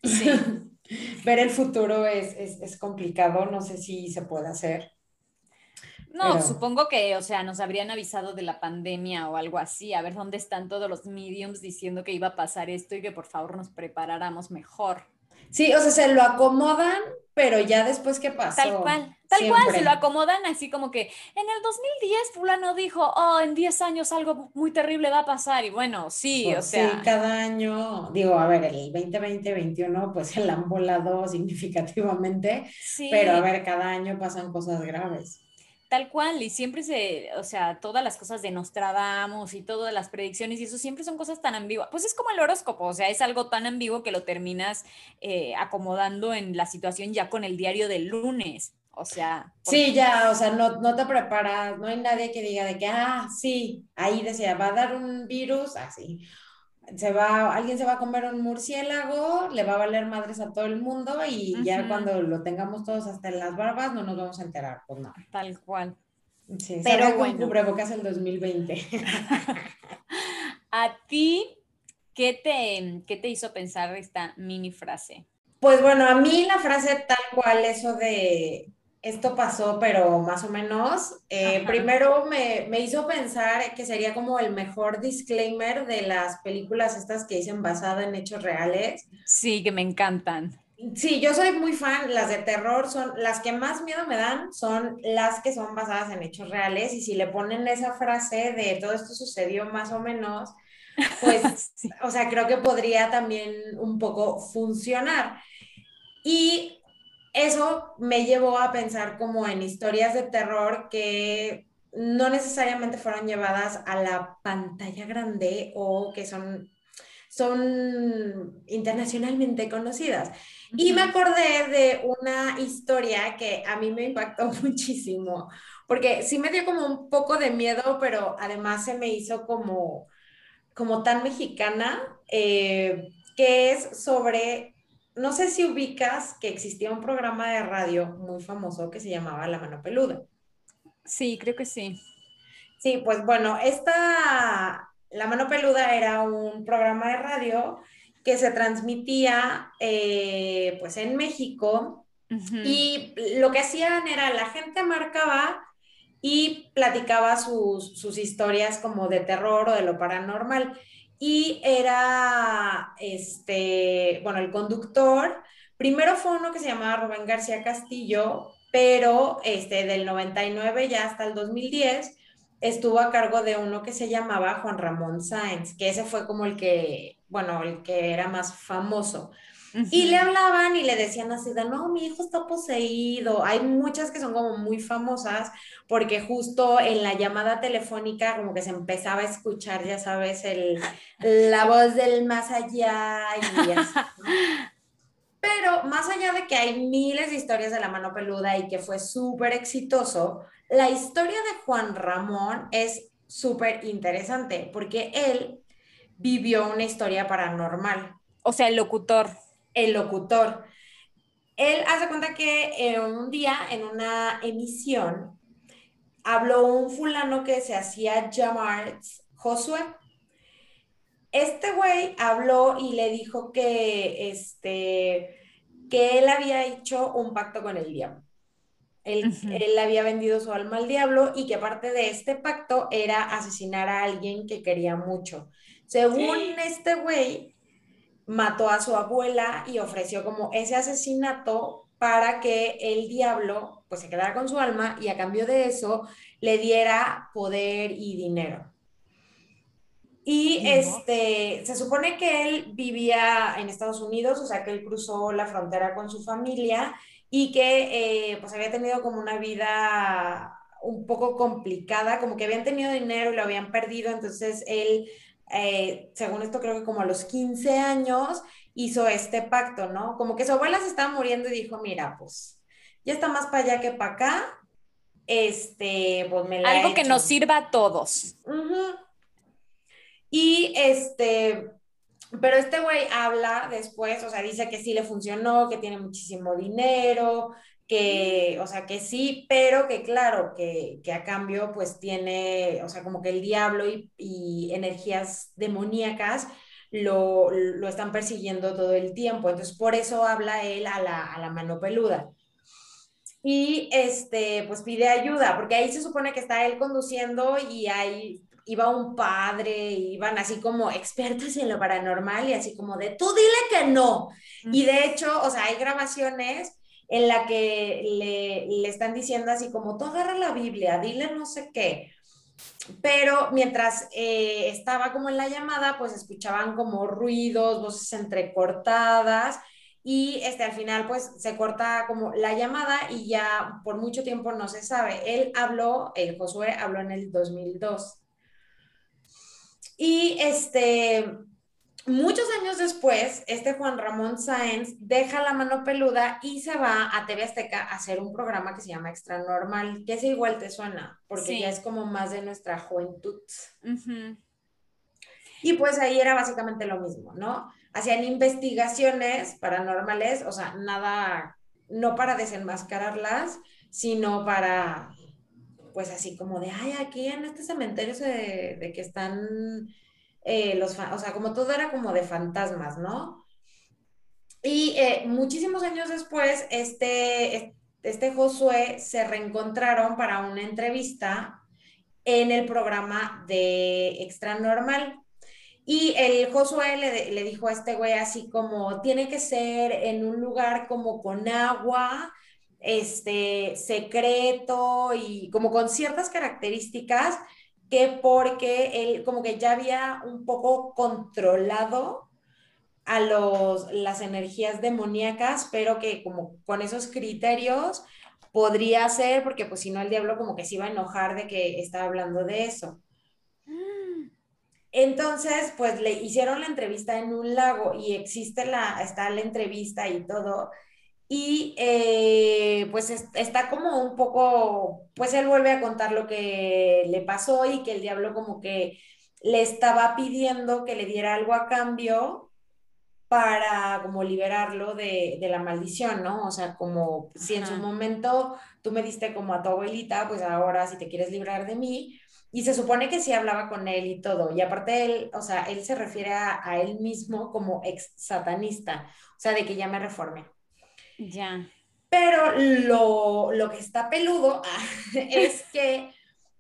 Sí. Ver el futuro es, es complicado, no sé si se puede hacer. No, supongo que, o sea, nos habrían avisado de la pandemia o algo así, a ver dónde están todos los mediums diciendo que iba a pasar esto y que por favor nos preparáramos mejor. Sí, o sea, se lo acomodan, pero ya después qué pasó. Tal cual, tal cual, se lo acomodan así como que en el 2010 fulano dijo, oh, en 10 años algo muy terrible va a pasar y bueno, sí, o sea. Sí, cada año, digo, a ver, el 2020-2021 pues se la han volado significativamente, sí. pero a ver, cada año pasan cosas graves. Tal cual, y siempre se, o sea, todas las cosas de Nostradamus y todas las predicciones y eso siempre son cosas tan ambiguas. Pues es como el horóscopo, o sea, es algo tan ambiguo que lo terminas eh, acomodando en la situación ya con el diario del lunes. O sea. Sí, ya, o sea, no, no te preparas, no hay nadie que diga de que, ah, sí, ahí decía, va a dar un virus, así. Se va, alguien se va a comer un murciélago, le va a valer madres a todo el mundo y ya cuando lo tengamos todos hasta en las barbas no nos vamos a enterar, pues no. Tal cual. Sí, pero bueno. cubrebocas el 2020. ¿A ti qué te, qué te hizo pensar esta mini frase? Pues bueno, a mí la frase tal cual, eso de esto pasó, pero más o menos, eh, primero me, me, hizo pensar que sería como el mejor disclaimer de las películas estas que dicen basada en hechos reales. Sí, que me encantan. Sí, yo soy muy fan, las de terror son las que más miedo me dan, son las que son basadas en hechos reales y si le ponen esa frase de todo esto sucedió más o menos, pues, o sea, creo que podría también un poco funcionar. Y eso me llevó a pensar como en historias de terror que no necesariamente fueron llevadas a la pantalla grande o que son, son internacionalmente conocidas. Y me acordé de una historia que a mí me impactó muchísimo, porque sí me dio como un poco de miedo, pero además se me hizo como, como tan mexicana, eh, que es sobre no sé si ubicas que existía un programa de radio muy famoso que se llamaba La Mano Peluda. Sí, creo que sí. Sí, pues bueno, esta, La Mano Peluda era un programa de radio que se transmitía eh, pues en México y lo que hacían era la gente marcaba y platicaba sus, sus historias como de terror o de lo paranormal y era, este, bueno, el conductor, primero fue uno que se llamaba Rubén García Castillo, pero este, del 99 ya hasta el 2010 estuvo a cargo de uno que se llamaba Juan Ramón Sáenz, que ese fue como el que, bueno, el que era más famoso. Y le hablaban y le decían así de, no, mi hijo está poseído. Hay muchas que son como muy famosas porque justo en la llamada telefónica como que se empezaba a escuchar, ya sabes, el, la voz del más allá y así. Pero más allá de que hay miles de historias de la mano peluda y que fue súper exitoso, la historia de Juan Ramón es súper interesante porque él vivió una historia paranormal. O sea, el locutor el locutor. Él hace cuenta que en un día, en una emisión, habló un fulano que se hacía llamar Josué. Este güey habló y le dijo que, este, que él había hecho un pacto con el diablo. Él, él, había vendido su alma al diablo y que aparte de este pacto era asesinar a alguien que quería mucho. Según este güey, mató a su abuela y ofreció como ese asesinato para que el diablo pues se quedara con su alma y a cambio de eso le diera poder y dinero. Y este, se supone que él vivía en Estados Unidos, o sea que él cruzó la frontera con su familia y que eh, pues había tenido como una vida un poco complicada, como que habían tenido dinero y lo habían perdido, entonces él eh, según esto creo que como a los 15 años, hizo este pacto, ¿no? Como que su abuela se estaba muriendo y dijo, mira, pues ya está más para allá que para acá, este, pues me la Algo que nos sirva a todos. Y este, pero este güey habla después, o sea, dice que sí le funcionó, que tiene muchísimo dinero, que, o sea, que sí, pero que claro, que, a cambio pues tiene, o sea, como que el diablo y, energías demoníacas lo, están persiguiendo todo el tiempo. Entonces, por eso habla él a la, mano peluda. Y este, pues pide ayuda, porque ahí se supone que está él conduciendo y ahí iba un padre, iban así como expertos en lo paranormal y así como de, tú dile que no. Y de hecho, o sea, hay grabaciones en la que le, están diciendo así como, tú agarra la Biblia, dile no sé qué. Pero mientras eh, estaba como en la llamada, pues escuchaban como ruidos, voces entrecortadas y este, al final pues se corta como la llamada y ya por mucho tiempo no se sabe. Él habló, el Josué habló en el 2002. Y este, Muchos años después, este Juan Ramón Sáenz deja la mano peluda y se va a TV Azteca a hacer un programa que se llama Extra Normal, que ese igual te suena, porque ya es como más de nuestra juventud. Y pues ahí era básicamente lo mismo, ¿no? Hacían investigaciones paranormales, o sea, nada, no para desenmascararlas, sino para, pues así como de, ay, aquí en este cementerio se, de que están eh, los, o sea, como todo era como de fantasmas, ¿no? Y eh, muchísimos años después, este, este Josué se reencontraron para una entrevista en el programa de Extra Normal. Y el Josué le, le, dijo a este güey así como, tiene que ser en un lugar como con agua, este, secreto y como con ciertas características que porque él como que ya había un poco controlado a los, las energías demoníacas, pero que como con esos criterios podría ser, porque pues si no el diablo como que se iba a enojar de que estaba hablando de eso. Entonces, pues le hicieron la entrevista en un lago y existe la, está la entrevista y todo. Y eh, pues está como un poco, pues él vuelve a contar lo que le pasó y que el diablo como que le estaba pidiendo que le diera algo a cambio para como liberarlo de, de la maldición, ¿no? O sea, como si en su momento tú me diste como a tu abuelita, pues ahora si te quieres librar de mí. Y se supone que sí hablaba con él y todo. Y aparte él, o sea, él se refiere a, a él mismo como ex satanista, o sea, de que ya me reforme. Ya. Pero lo, lo que está peludo es que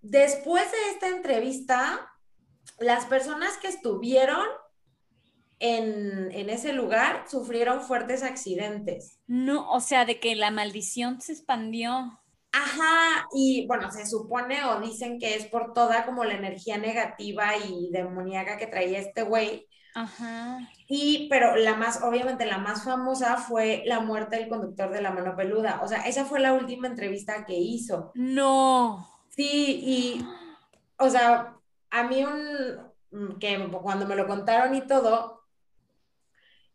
después de esta entrevista, las personas que estuvieron en, en, ese lugar sufrieron fuertes accidentes. No, o sea, de que la maldición se expandió. Ajá, y bueno, se supone o dicen que es por toda como la energía negativa y demoníaca que traía este güey. Ajá. Y, pero la más, obviamente la más famosa fue la muerte del conductor de la mano peluda. O sea, esa fue la última entrevista que hizo. No. Sí, y, o sea, a mí un, que cuando me lo contaron y todo,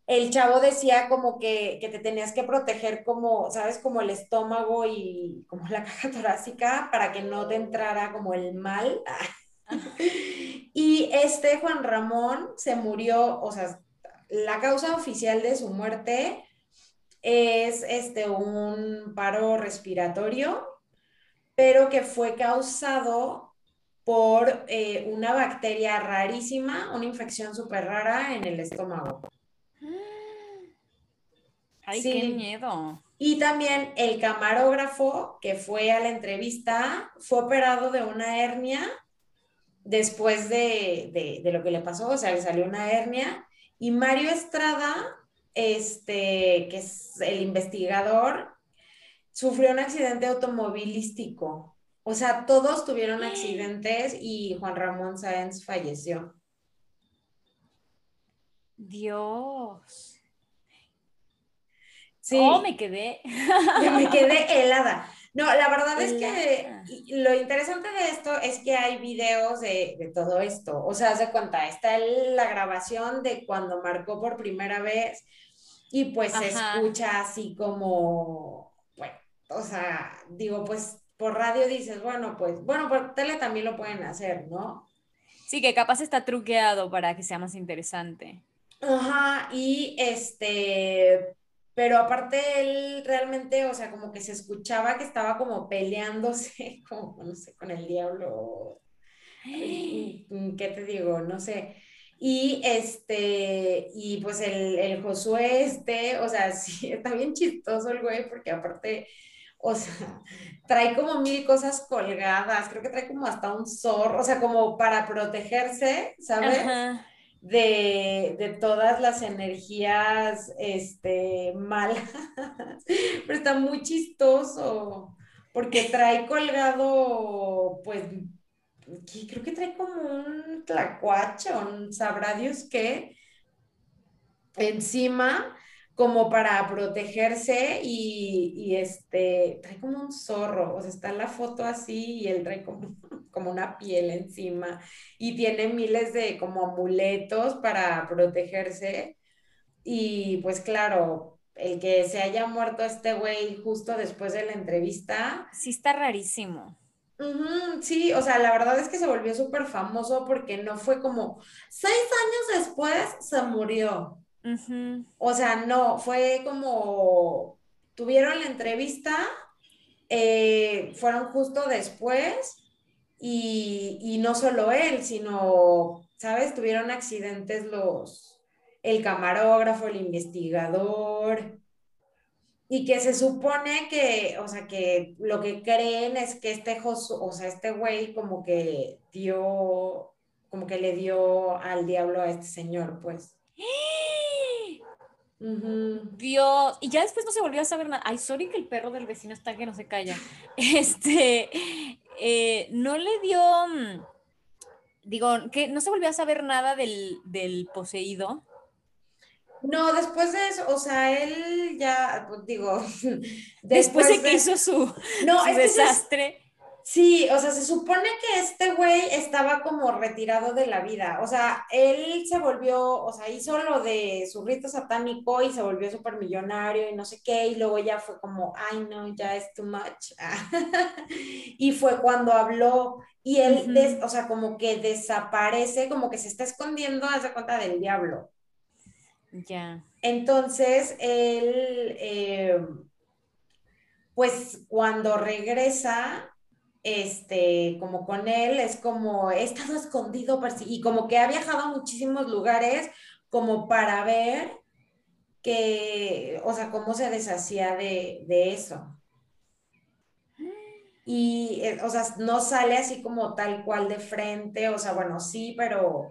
el chavo decía como que, que te tenías que proteger como, ¿sabes? Como el estómago y como la caja torácica para que no te entrara como el mal. y este Juan Ramón se murió, o sea, la causa oficial de su muerte es este, un paro respiratorio, pero que fue causado por eh, una bacteria rarísima, una infección súper rara en el estómago. Ay, qué miedo. Y también el camarógrafo que fue a la entrevista fue operado de una hernia después de, de, lo que le pasó, o sea, le salió una hernia. Y Mario Estrada, este, que es el investigador, sufrió un accidente automovilístico. O sea, todos tuvieron accidentes y Juan Ramón Sáenz falleció. Dios. Sí. Oh, me quedé. me quedé helada. No, la verdad es que lo interesante de esto es que hay videos de, todo esto. O sea, se cuenta, está la grabación de cuando marcó por primera vez y pues se escucha así como, bueno, o sea, digo, pues por radio dices, bueno, pues, bueno, por tele también lo pueden hacer, ¿no? Sí, que capaz está truqueado para que sea más interesante. Ajá, y este, pero aparte él realmente, o sea, como que se escuchaba que estaba como peleándose, como, no sé, con el diablo, ¿qué te digo? No sé. Y este, y pues el, el Josué este, o sea, sí, está bien chistoso el güey, porque aparte, o sea, trae como mil cosas colgadas, creo que trae como hasta un zorro, o sea, como para protegerse, ¿sabes? Ajá de, todas las energías este, malas, pero está muy chistoso porque trae colgado, pues, creo que trae como un tlacuache o sabrá Dios qué, encima como para protegerse y, este, trae como un zorro, o sea, está la foto así y él trae como, como una piel encima y tiene miles de como amuletos para protegerse y pues claro, el que se haya muerto este güey justo después de la entrevista. Sí está rarísimo. sí, o sea, la verdad es que se volvió súper famoso porque no fue como seis años después se murió. O sea, no, fue como tuvieron la entrevista, eh, fueron justo después y, no solo él, sino, ¿sabes? Tuvieron accidentes los, el camarógrafo, el investigador, y que se supone que, o sea, que lo que creen es que este o sea, este güey como que dio, como que le dio al diablo a este señor, pues. Dios, y ya después no se volvió a saber nada. Ay, sorry que el perro del vecino está que no se calla. Este, eh, no le dio, mm, digo, que no se volvió a saber nada del, del poseído. No, después de eso, o sea, él ya, pues, digo, después, de que hizo su, no, desastre. Sí, o sea, se supone que este güey estaba como retirado de la vida, o sea, él se volvió, o sea, hizo lo de su rito satánico y se volvió súper millonario y no sé qué, y luego ya fue como, ay, no, ya es too much. y fue cuando habló y él, o sea, como que desaparece, como que se está escondiendo, hace cuenta del diablo. Ya. Entonces, él, eh, pues cuando regresa, este, como con él, es como, he estado escondido y como que ha viajado a muchísimos lugares como para ver que, o sea, cómo se deshacía de, de eso. Y, eh, o sea, no sale así como tal cual de frente, o sea, bueno, sí, pero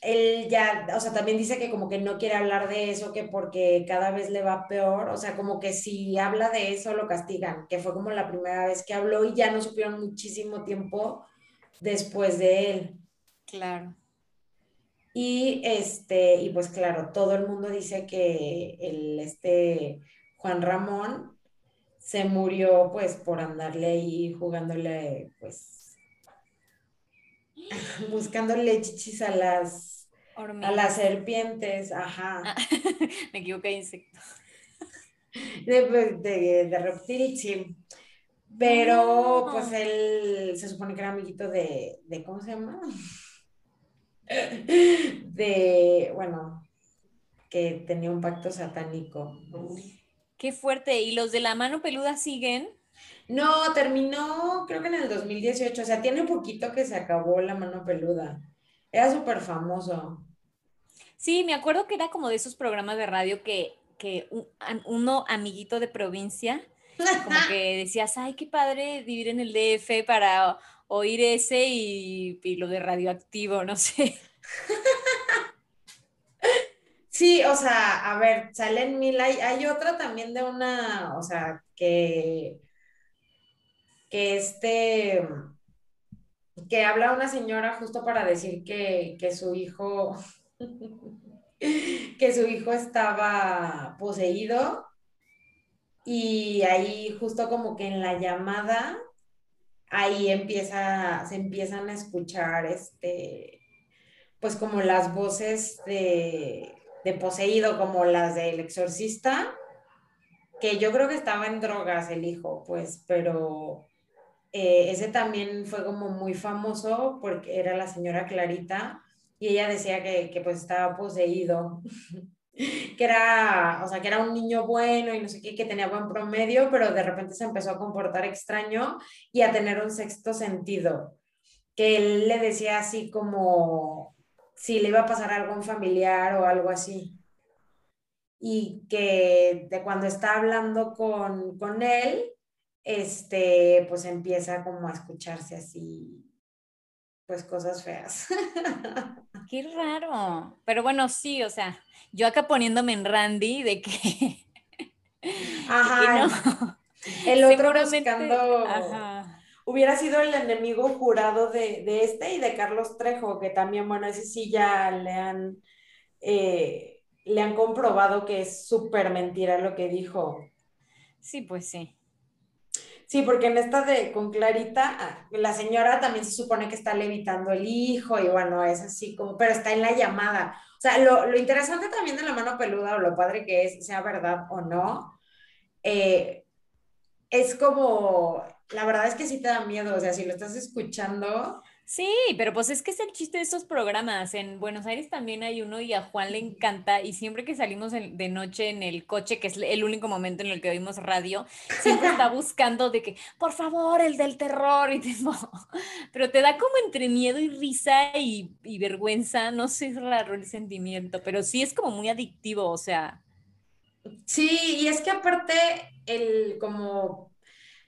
él ya, o sea, también dice que como que no quiere hablar de eso, que porque cada vez le va peor, o sea, como que si habla de eso lo castigan, que fue como la primera vez que habló y ya no supieron muchísimo tiempo después de él. Claro. Y este, y pues claro, todo el mundo dice que el este Juan Ramón se murió pues por andarle ahí jugándole pues buscándole chichis a las, a las serpientes, ajá. Ah, me equivoqué, insecto. De, de, de reptil, sí. Pero, pues él se supone que era amiguito de, de ¿cómo se llama? De, bueno, que tenía un pacto satánico. Qué fuerte. ¿Y los de la mano peluda siguen? No, terminó creo que en el 2018, o sea, tiene un poquito que se acabó La Mano Peluda. Era súper famoso. Sí, me acuerdo que era como de esos programas de radio que, que uno amiguito de provincia, como que decías, ay, qué padre vivir en el DF para oír ese y, lo de radioactivo, no sé. Sí, o sea, a ver, salen mil, hay, hay otra también de una, o sea, que que este, que habla una señora justo para decir que, su hijo, que su hijo estaba poseído y ahí justo como que en la llamada, ahí empieza, se empiezan a escuchar este, pues como las voces de, de poseído, como las del exorcista, que yo creo que estaba en drogas el hijo, pues, pero eh, ese también fue como muy famoso porque era la señora Clarita y ella decía que, que pues estaba poseído, que era, o sea, que era un niño bueno y no sé qué, que tenía buen promedio, pero de repente se empezó a comportar extraño y a tener un sexto sentido, que él le decía así como si le iba a pasar algo un familiar o algo así. Y que de cuando está hablando con, con él, este, pues empieza como a escucharse así, pues cosas feas. Qué raro. Pero bueno, sí, o sea, yo acá poniéndome en Randy de que... Ajá. El otro buscando... Hubiera sido el enemigo jurado de, este y de Carlos Trejo, que también, bueno, ese sí ya le han, eh, le han comprobado que es súper mentira lo que dijo. Sí, pues sí. Sí, porque en esta de con Clarita, ah, la señora también se supone que está levitando el hijo y bueno, es así como, pero está en la llamada. O sea, lo, interesante también de la mano peluda o lo padre que es, sea verdad o no, eh, es como, la verdad es que sí te da miedo, o sea, si lo estás escuchando, Sí, pero pues es que es el chiste de estos programas. En Buenos Aires también hay uno y a Juan le encanta y siempre que salimos de noche en el coche, que es el único momento en el que oímos radio, siempre está buscando de que, por favor, el del terror y tipo, pero te da como entre miedo y risa y, y vergüenza, no sé, es raro el sentimiento, pero sí es como muy adictivo, o sea. Sí, y es que aparte, el como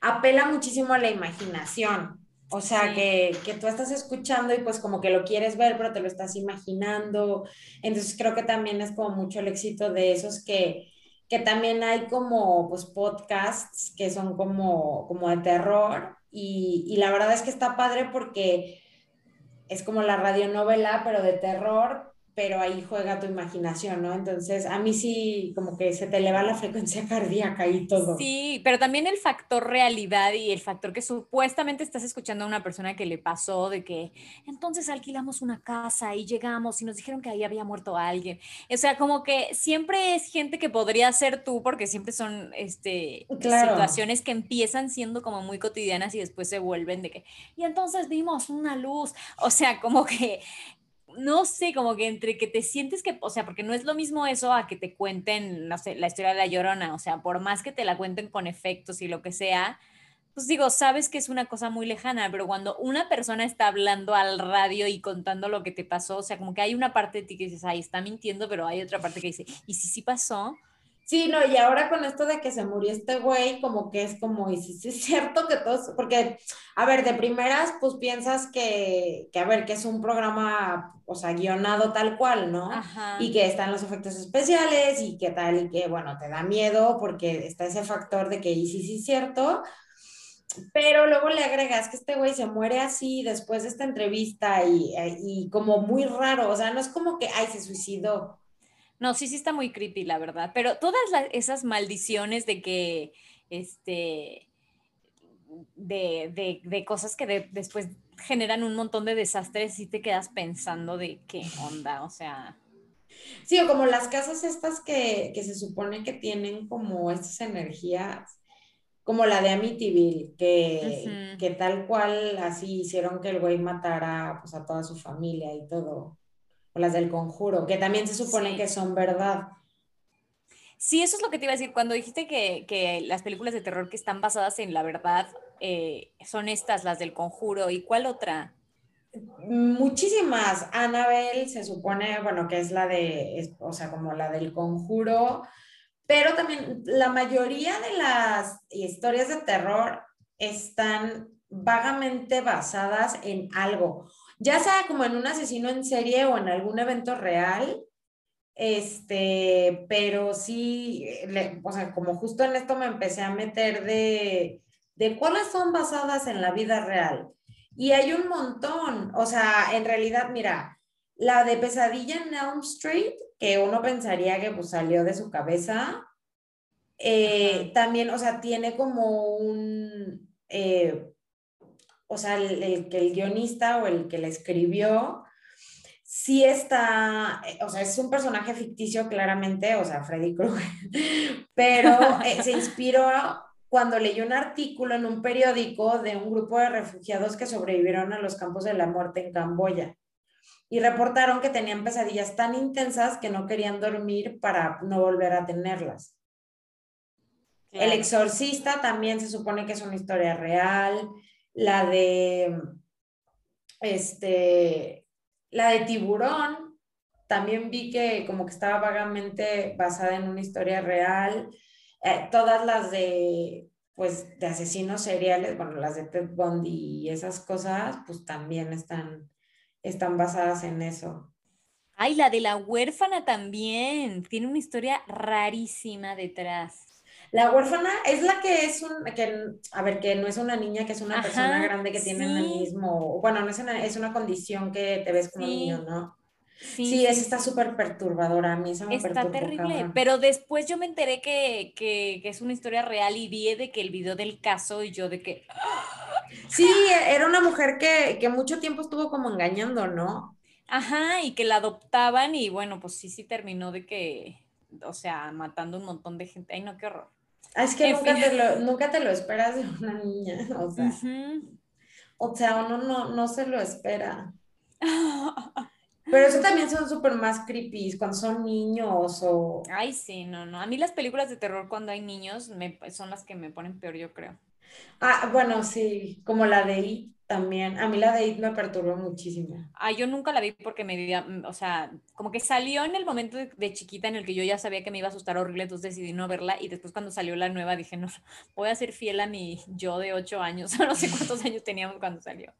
apela muchísimo a la imaginación. O sea, que, que, tú estás escuchando y pues como que lo quieres ver, pero te lo estás imaginando. Entonces creo que también es como mucho el éxito de esos que, que también hay como pues podcasts que son como, como de terror. Y, y la verdad es que está padre porque es como la radionovela, pero de terror, pero ahí juega tu imaginación, ¿no? Entonces, a mí sí, como que se te eleva la frecuencia cardíaca y todo. Sí, pero también el factor realidad y el factor que supuestamente estás escuchando a una persona que le pasó, de que entonces alquilamos una casa y llegamos y nos dijeron que ahí había muerto alguien. O sea, como que siempre es gente que podría ser tú, porque siempre son este, situaciones que empiezan siendo como muy cotidianas y después se vuelven de que, y entonces vimos una luz. O sea, como que no sé, como que entre que te sientes que, o sea, porque no es lo mismo eso a que te cuenten, no sé, la historia de la llorona, o sea, por más que te la cuenten con efectos y lo que sea, pues digo, sabes que es una cosa muy lejana, pero cuando una persona está hablando al radio y contando lo que te pasó, o sea, como que hay una parte de ti que dices, ay, está mintiendo, pero hay otra parte que dice, ¿y si sí pasó? Sí, no, y ahora con esto de que se murió este güey, como que es como, y si es cierto que todos, porque, a ver, de primeras, pues piensas que, que, a ver, que es un programa, o sea, guionado tal cual, ¿no? Y que están los efectos especiales y que tal, y que, bueno, te da miedo porque está ese factor de que, y sí, sí es cierto, pero luego le agregas que este güey se muere así después de esta entrevista y, y como muy raro, o sea, no es como que, ay, se suicidó no, sí, sí está muy creepy, la verdad. Pero todas esas maldiciones de que, este, de, de, cosas que después generan un montón de desastres y te quedas pensando de qué onda, o sea. Sí, o como las casas estas que, se supone que tienen como estas energías, como la de Amityville, que, que tal cual así hicieron que el güey matara pues, a toda su familia y todo las del conjuro, que también se supone que son verdad. Sí, eso es lo que te iba a decir. Cuando dijiste que, las películas de terror que están basadas en la verdad eh, son estas, las del conjuro, ¿y cuál otra? Muchísimas. Annabelle se supone, bueno, que es la de, o sea, como la del conjuro, pero también la mayoría de las historias de terror están vagamente basadas en algo ya sea como en un asesino en serie o en algún evento real, este, pero sí, o sea, como justo en esto me empecé a meter de, de cuáles son basadas en la vida real. Y hay un montón, o sea, en realidad, mira, la de Pesadilla en Elm Street, que uno pensaría que pues salió de su cabeza, eh, también, o sea, tiene como un, eh, o sea, el, que el guionista o el que la escribió, sí está, eh, o sea, es un personaje ficticio claramente, o sea, Freddy Krueger, pero eh, se inspiró cuando leyó un artículo en un periódico de un grupo de refugiados que sobrevivieron a los campos de la muerte en Camboya y reportaron que tenían pesadillas tan intensas que no querían dormir para no volver a tenerlas. El exorcista también se supone que es una historia real la de, este, la de tiburón, también vi que como que estaba vagamente basada en una historia real. Eh, todas las de, pues, de asesinos seriales, bueno, las de Ted Bundy y esas cosas, pues también están, están basadas en eso. Ay, la de la huérfana también, tiene una historia rarísima detrás. La huérfana es la que es un, que, a ver, que no es una niña, que es una persona grande que tiene el mismo, bueno, no es una, es una condición que te ves como niño, ¿no? Sí, sí, esa está súper perturbadora, a mí esa me Está terrible, pero después yo me enteré que, que, que, es una historia real y vi de que el video del caso y yo de que... Sí, era una mujer que, que mucho tiempo estuvo como engañando, ¿no? Ajá, y que la adoptaban y bueno, pues sí, sí terminó de que, o sea, matando un montón de gente. Ay, no, qué horror. Ah, es que nunca te, lo, nunca te, lo, esperas de una niña, o sea. O sea, uno no, no se lo espera. Pero eso también son súper más creepy cuando son niños o... Ay, sí, no, no. A mí las películas de terror cuando hay niños me, son las que me ponen peor, yo creo. Ah, bueno, sí, como la de It también. A mí la de It me perturbó muchísimo. Ah, yo nunca la vi porque me dio, mm, o sea, como que salió en el momento de, chiquita en el que yo ya sabía que me iba a asustar horrible, entonces decidí no verla y después cuando salió la nueva dije, no, voy a ser fiel a mi yo de ocho años, no sé cuántos años teníamos cuando salió.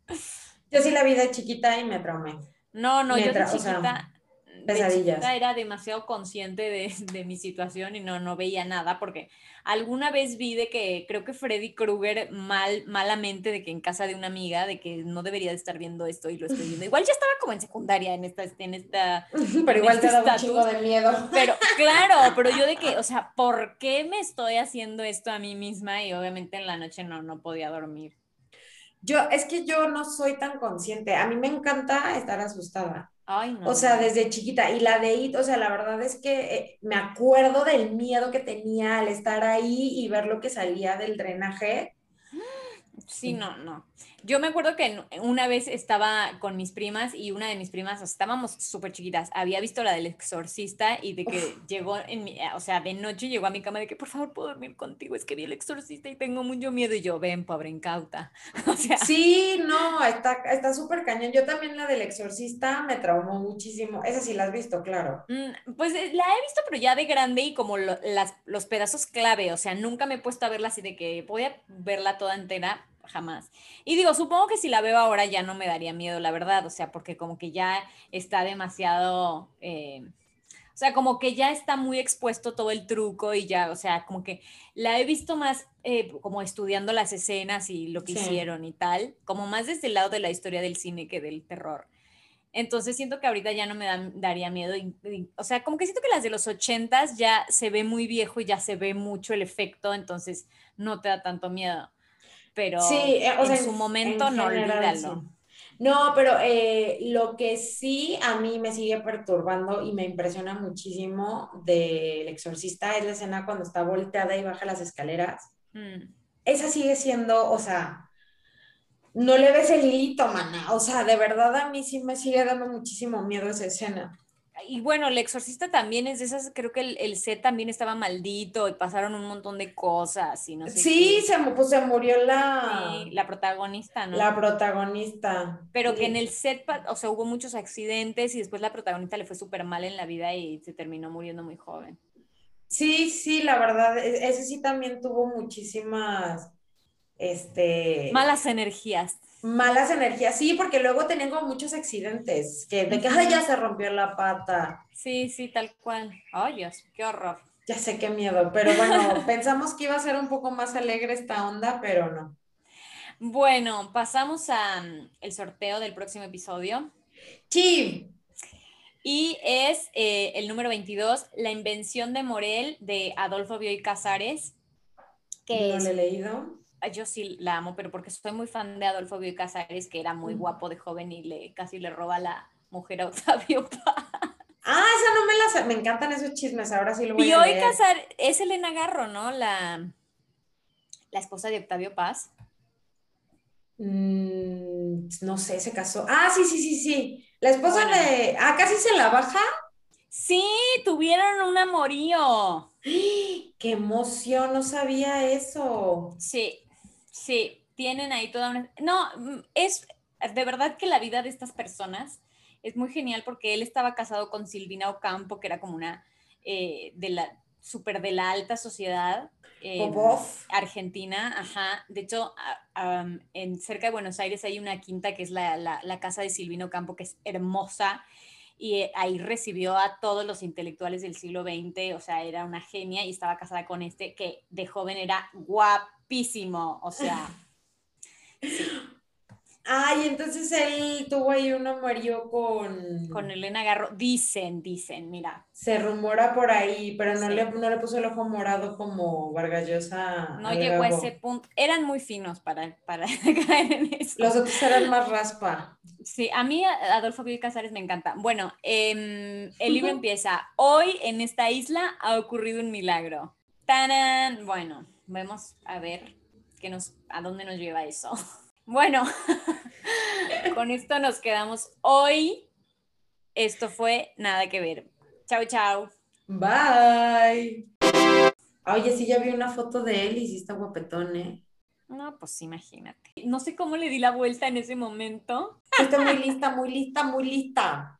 Yo sí la vi de chiquita y me traumé. No, no, yo de chiquita, pesadillas. era demasiado consciente de, de, mi situación y no, no veía nada porque alguna vez vi de que creo que Freddy Krueger mal, malamente de que en casa de una amiga de que no debería de estar viendo esto y lo estoy viendo. Igual ya estaba como en secundaria en esta, en esta. Pero igual este te da un chingo de miedo. Pero claro, pero yo de que, o sea, ¿por qué me estoy haciendo esto a mí misma? Y obviamente en la noche no, no podía dormir. Yo, es que yo no soy tan consciente. A mí me encanta estar asustada. Ay, no. O sea, desde chiquita. Y la de IT, o sea, la verdad es que eh, me acuerdo del miedo que tenía al estar ahí y ver lo que salía del drenaje. Sí, no, no. Yo me acuerdo que una vez estaba con mis primas y una de mis primas, estábamos súper chiquitas, había visto la del exorcista y de que llegó, en mi, o sea, de noche llegó a mi cama de que por favor puedo dormir contigo, es que vi el exorcista y tengo mucho miedo y yo, ven, pobre incauta. O sea. Sí, no, está súper cañón. Yo también la del exorcista me traumó muchísimo. Esa sí la has visto, claro. Mm, pues eh, la he visto, pero ya de grande y como las, los pedazos clave, o sea, nunca me he puesto a verla así de que voy a verla toda entera jamás. Y digo, supongo que si la veo ahora ya no me daría miedo, la verdad, o sea, porque como que ya está demasiado, eh, o sea, como que ya está muy expuesto todo el truco y ya, o sea, como que la he visto más eh, como estudiando las escenas y lo que hicieron y tal, como más desde el lado de la historia del cine que del terror. Entonces siento que ahorita ya no me daría miedo. o sea, como que siento que las de los ochentas ya se ve muy viejo y ya se ve mucho el efecto, entonces no te da tanto miedo pero sí, eh, en su momento no olvídalo. No, pero eh, lo que sí a mí me sigue perturbando y me impresiona muchísimo del exorcista es la escena cuando está volteada y baja las escaleras. Mm. Esa sigue siendo, o sea, no le ves el hilito, mana. O sea, de verdad a mí sí me sigue dando muchísimo miedo esa escena y bueno, el exorcista también es de esas, creo que el, set también estaba maldito y pasaron un montón de cosas y no sé Sí, se, pues se murió la... la protagonista, ¿no? La protagonista. Pero que en el set, o sea, hubo muchos accidentes y después la protagonista le fue súper mal en la vida y se terminó muriendo muy joven. Sí, sí, la verdad, e, ese sí también tuvo muchísimas, este... Malas energías malas energías, sí, porque luego tenían como muchos accidentes, que de que ya se rompió la pata. Sí, sí, tal cual. Ay, Dios, qué horror. Ya sé qué miedo, pero bueno, pensamos que iba a ser un poco más alegre esta onda, pero no. Bueno, pasamos al el sorteo del próximo episodio. Sí. Y es eh, el número 22, La invención de Morel, de Adolfo Bioy Casares. Que no lo he leído yo sí la amo, pero porque soy muy fan de Adolfo Bioy Casares, que era muy guapo de joven y le casi le roba la mujer a Octavio Paz. Ah, esa no me la sé. Me encantan esos chismes, ahora sí lo voy a leer. Casares es Elena Garro, ¿no? La, la esposa de Octavio Paz. Mm, no sé, se casó. Ah, sí, sí, sí, sí. La esposa de. Ah, casi se la baja. Sí, tuvieron un amorío. ¡Qué emoción! No sabía eso. Sí, Sí, tienen ahí toda una... No, mm, es de verdad que la vida de estas personas es muy genial porque él estaba casado con Silvina Ocampo, que era como una eh, de la súper de la alta sociedad eh, argentina, ajá. De hecho, en cerca de Buenos Aires hay una quinta que es la, la, casa de Silvina Ocampo, que es hermosa y eh, ahí recibió a todos los intelectuales del siglo XX, o sea, era una genia y estaba casada con este que de joven era guapo o sea. Ay, entonces él tuvo ahí un amorío con... Con Elena Garro. Dicen, dicen, mira. Se rumora por ahí, pero no, le, no le puso el ojo morado como Vargallosa. No llegó a ese punto. Eran muy finos para, para caer en eso. Los otros eran más raspa. Sí, a mí Adolfo Gil Casares me encanta. Bueno, em, el libro empieza. Hoy en esta isla ha ocurrido un milagro. ¡Tanan! Bueno, vamos a ver qué nos, a dónde nos lleva eso. Bueno, con esto nos quedamos hoy. Esto fue Nada que ver. Chao, chao. Bye. Oye, sí, ya vi una foto de él y sí está guapetón, ¿eh? No, pues imagínate. No sé cómo le di la vuelta en ese momento. Estoy muy lista, muy lista, muy lista.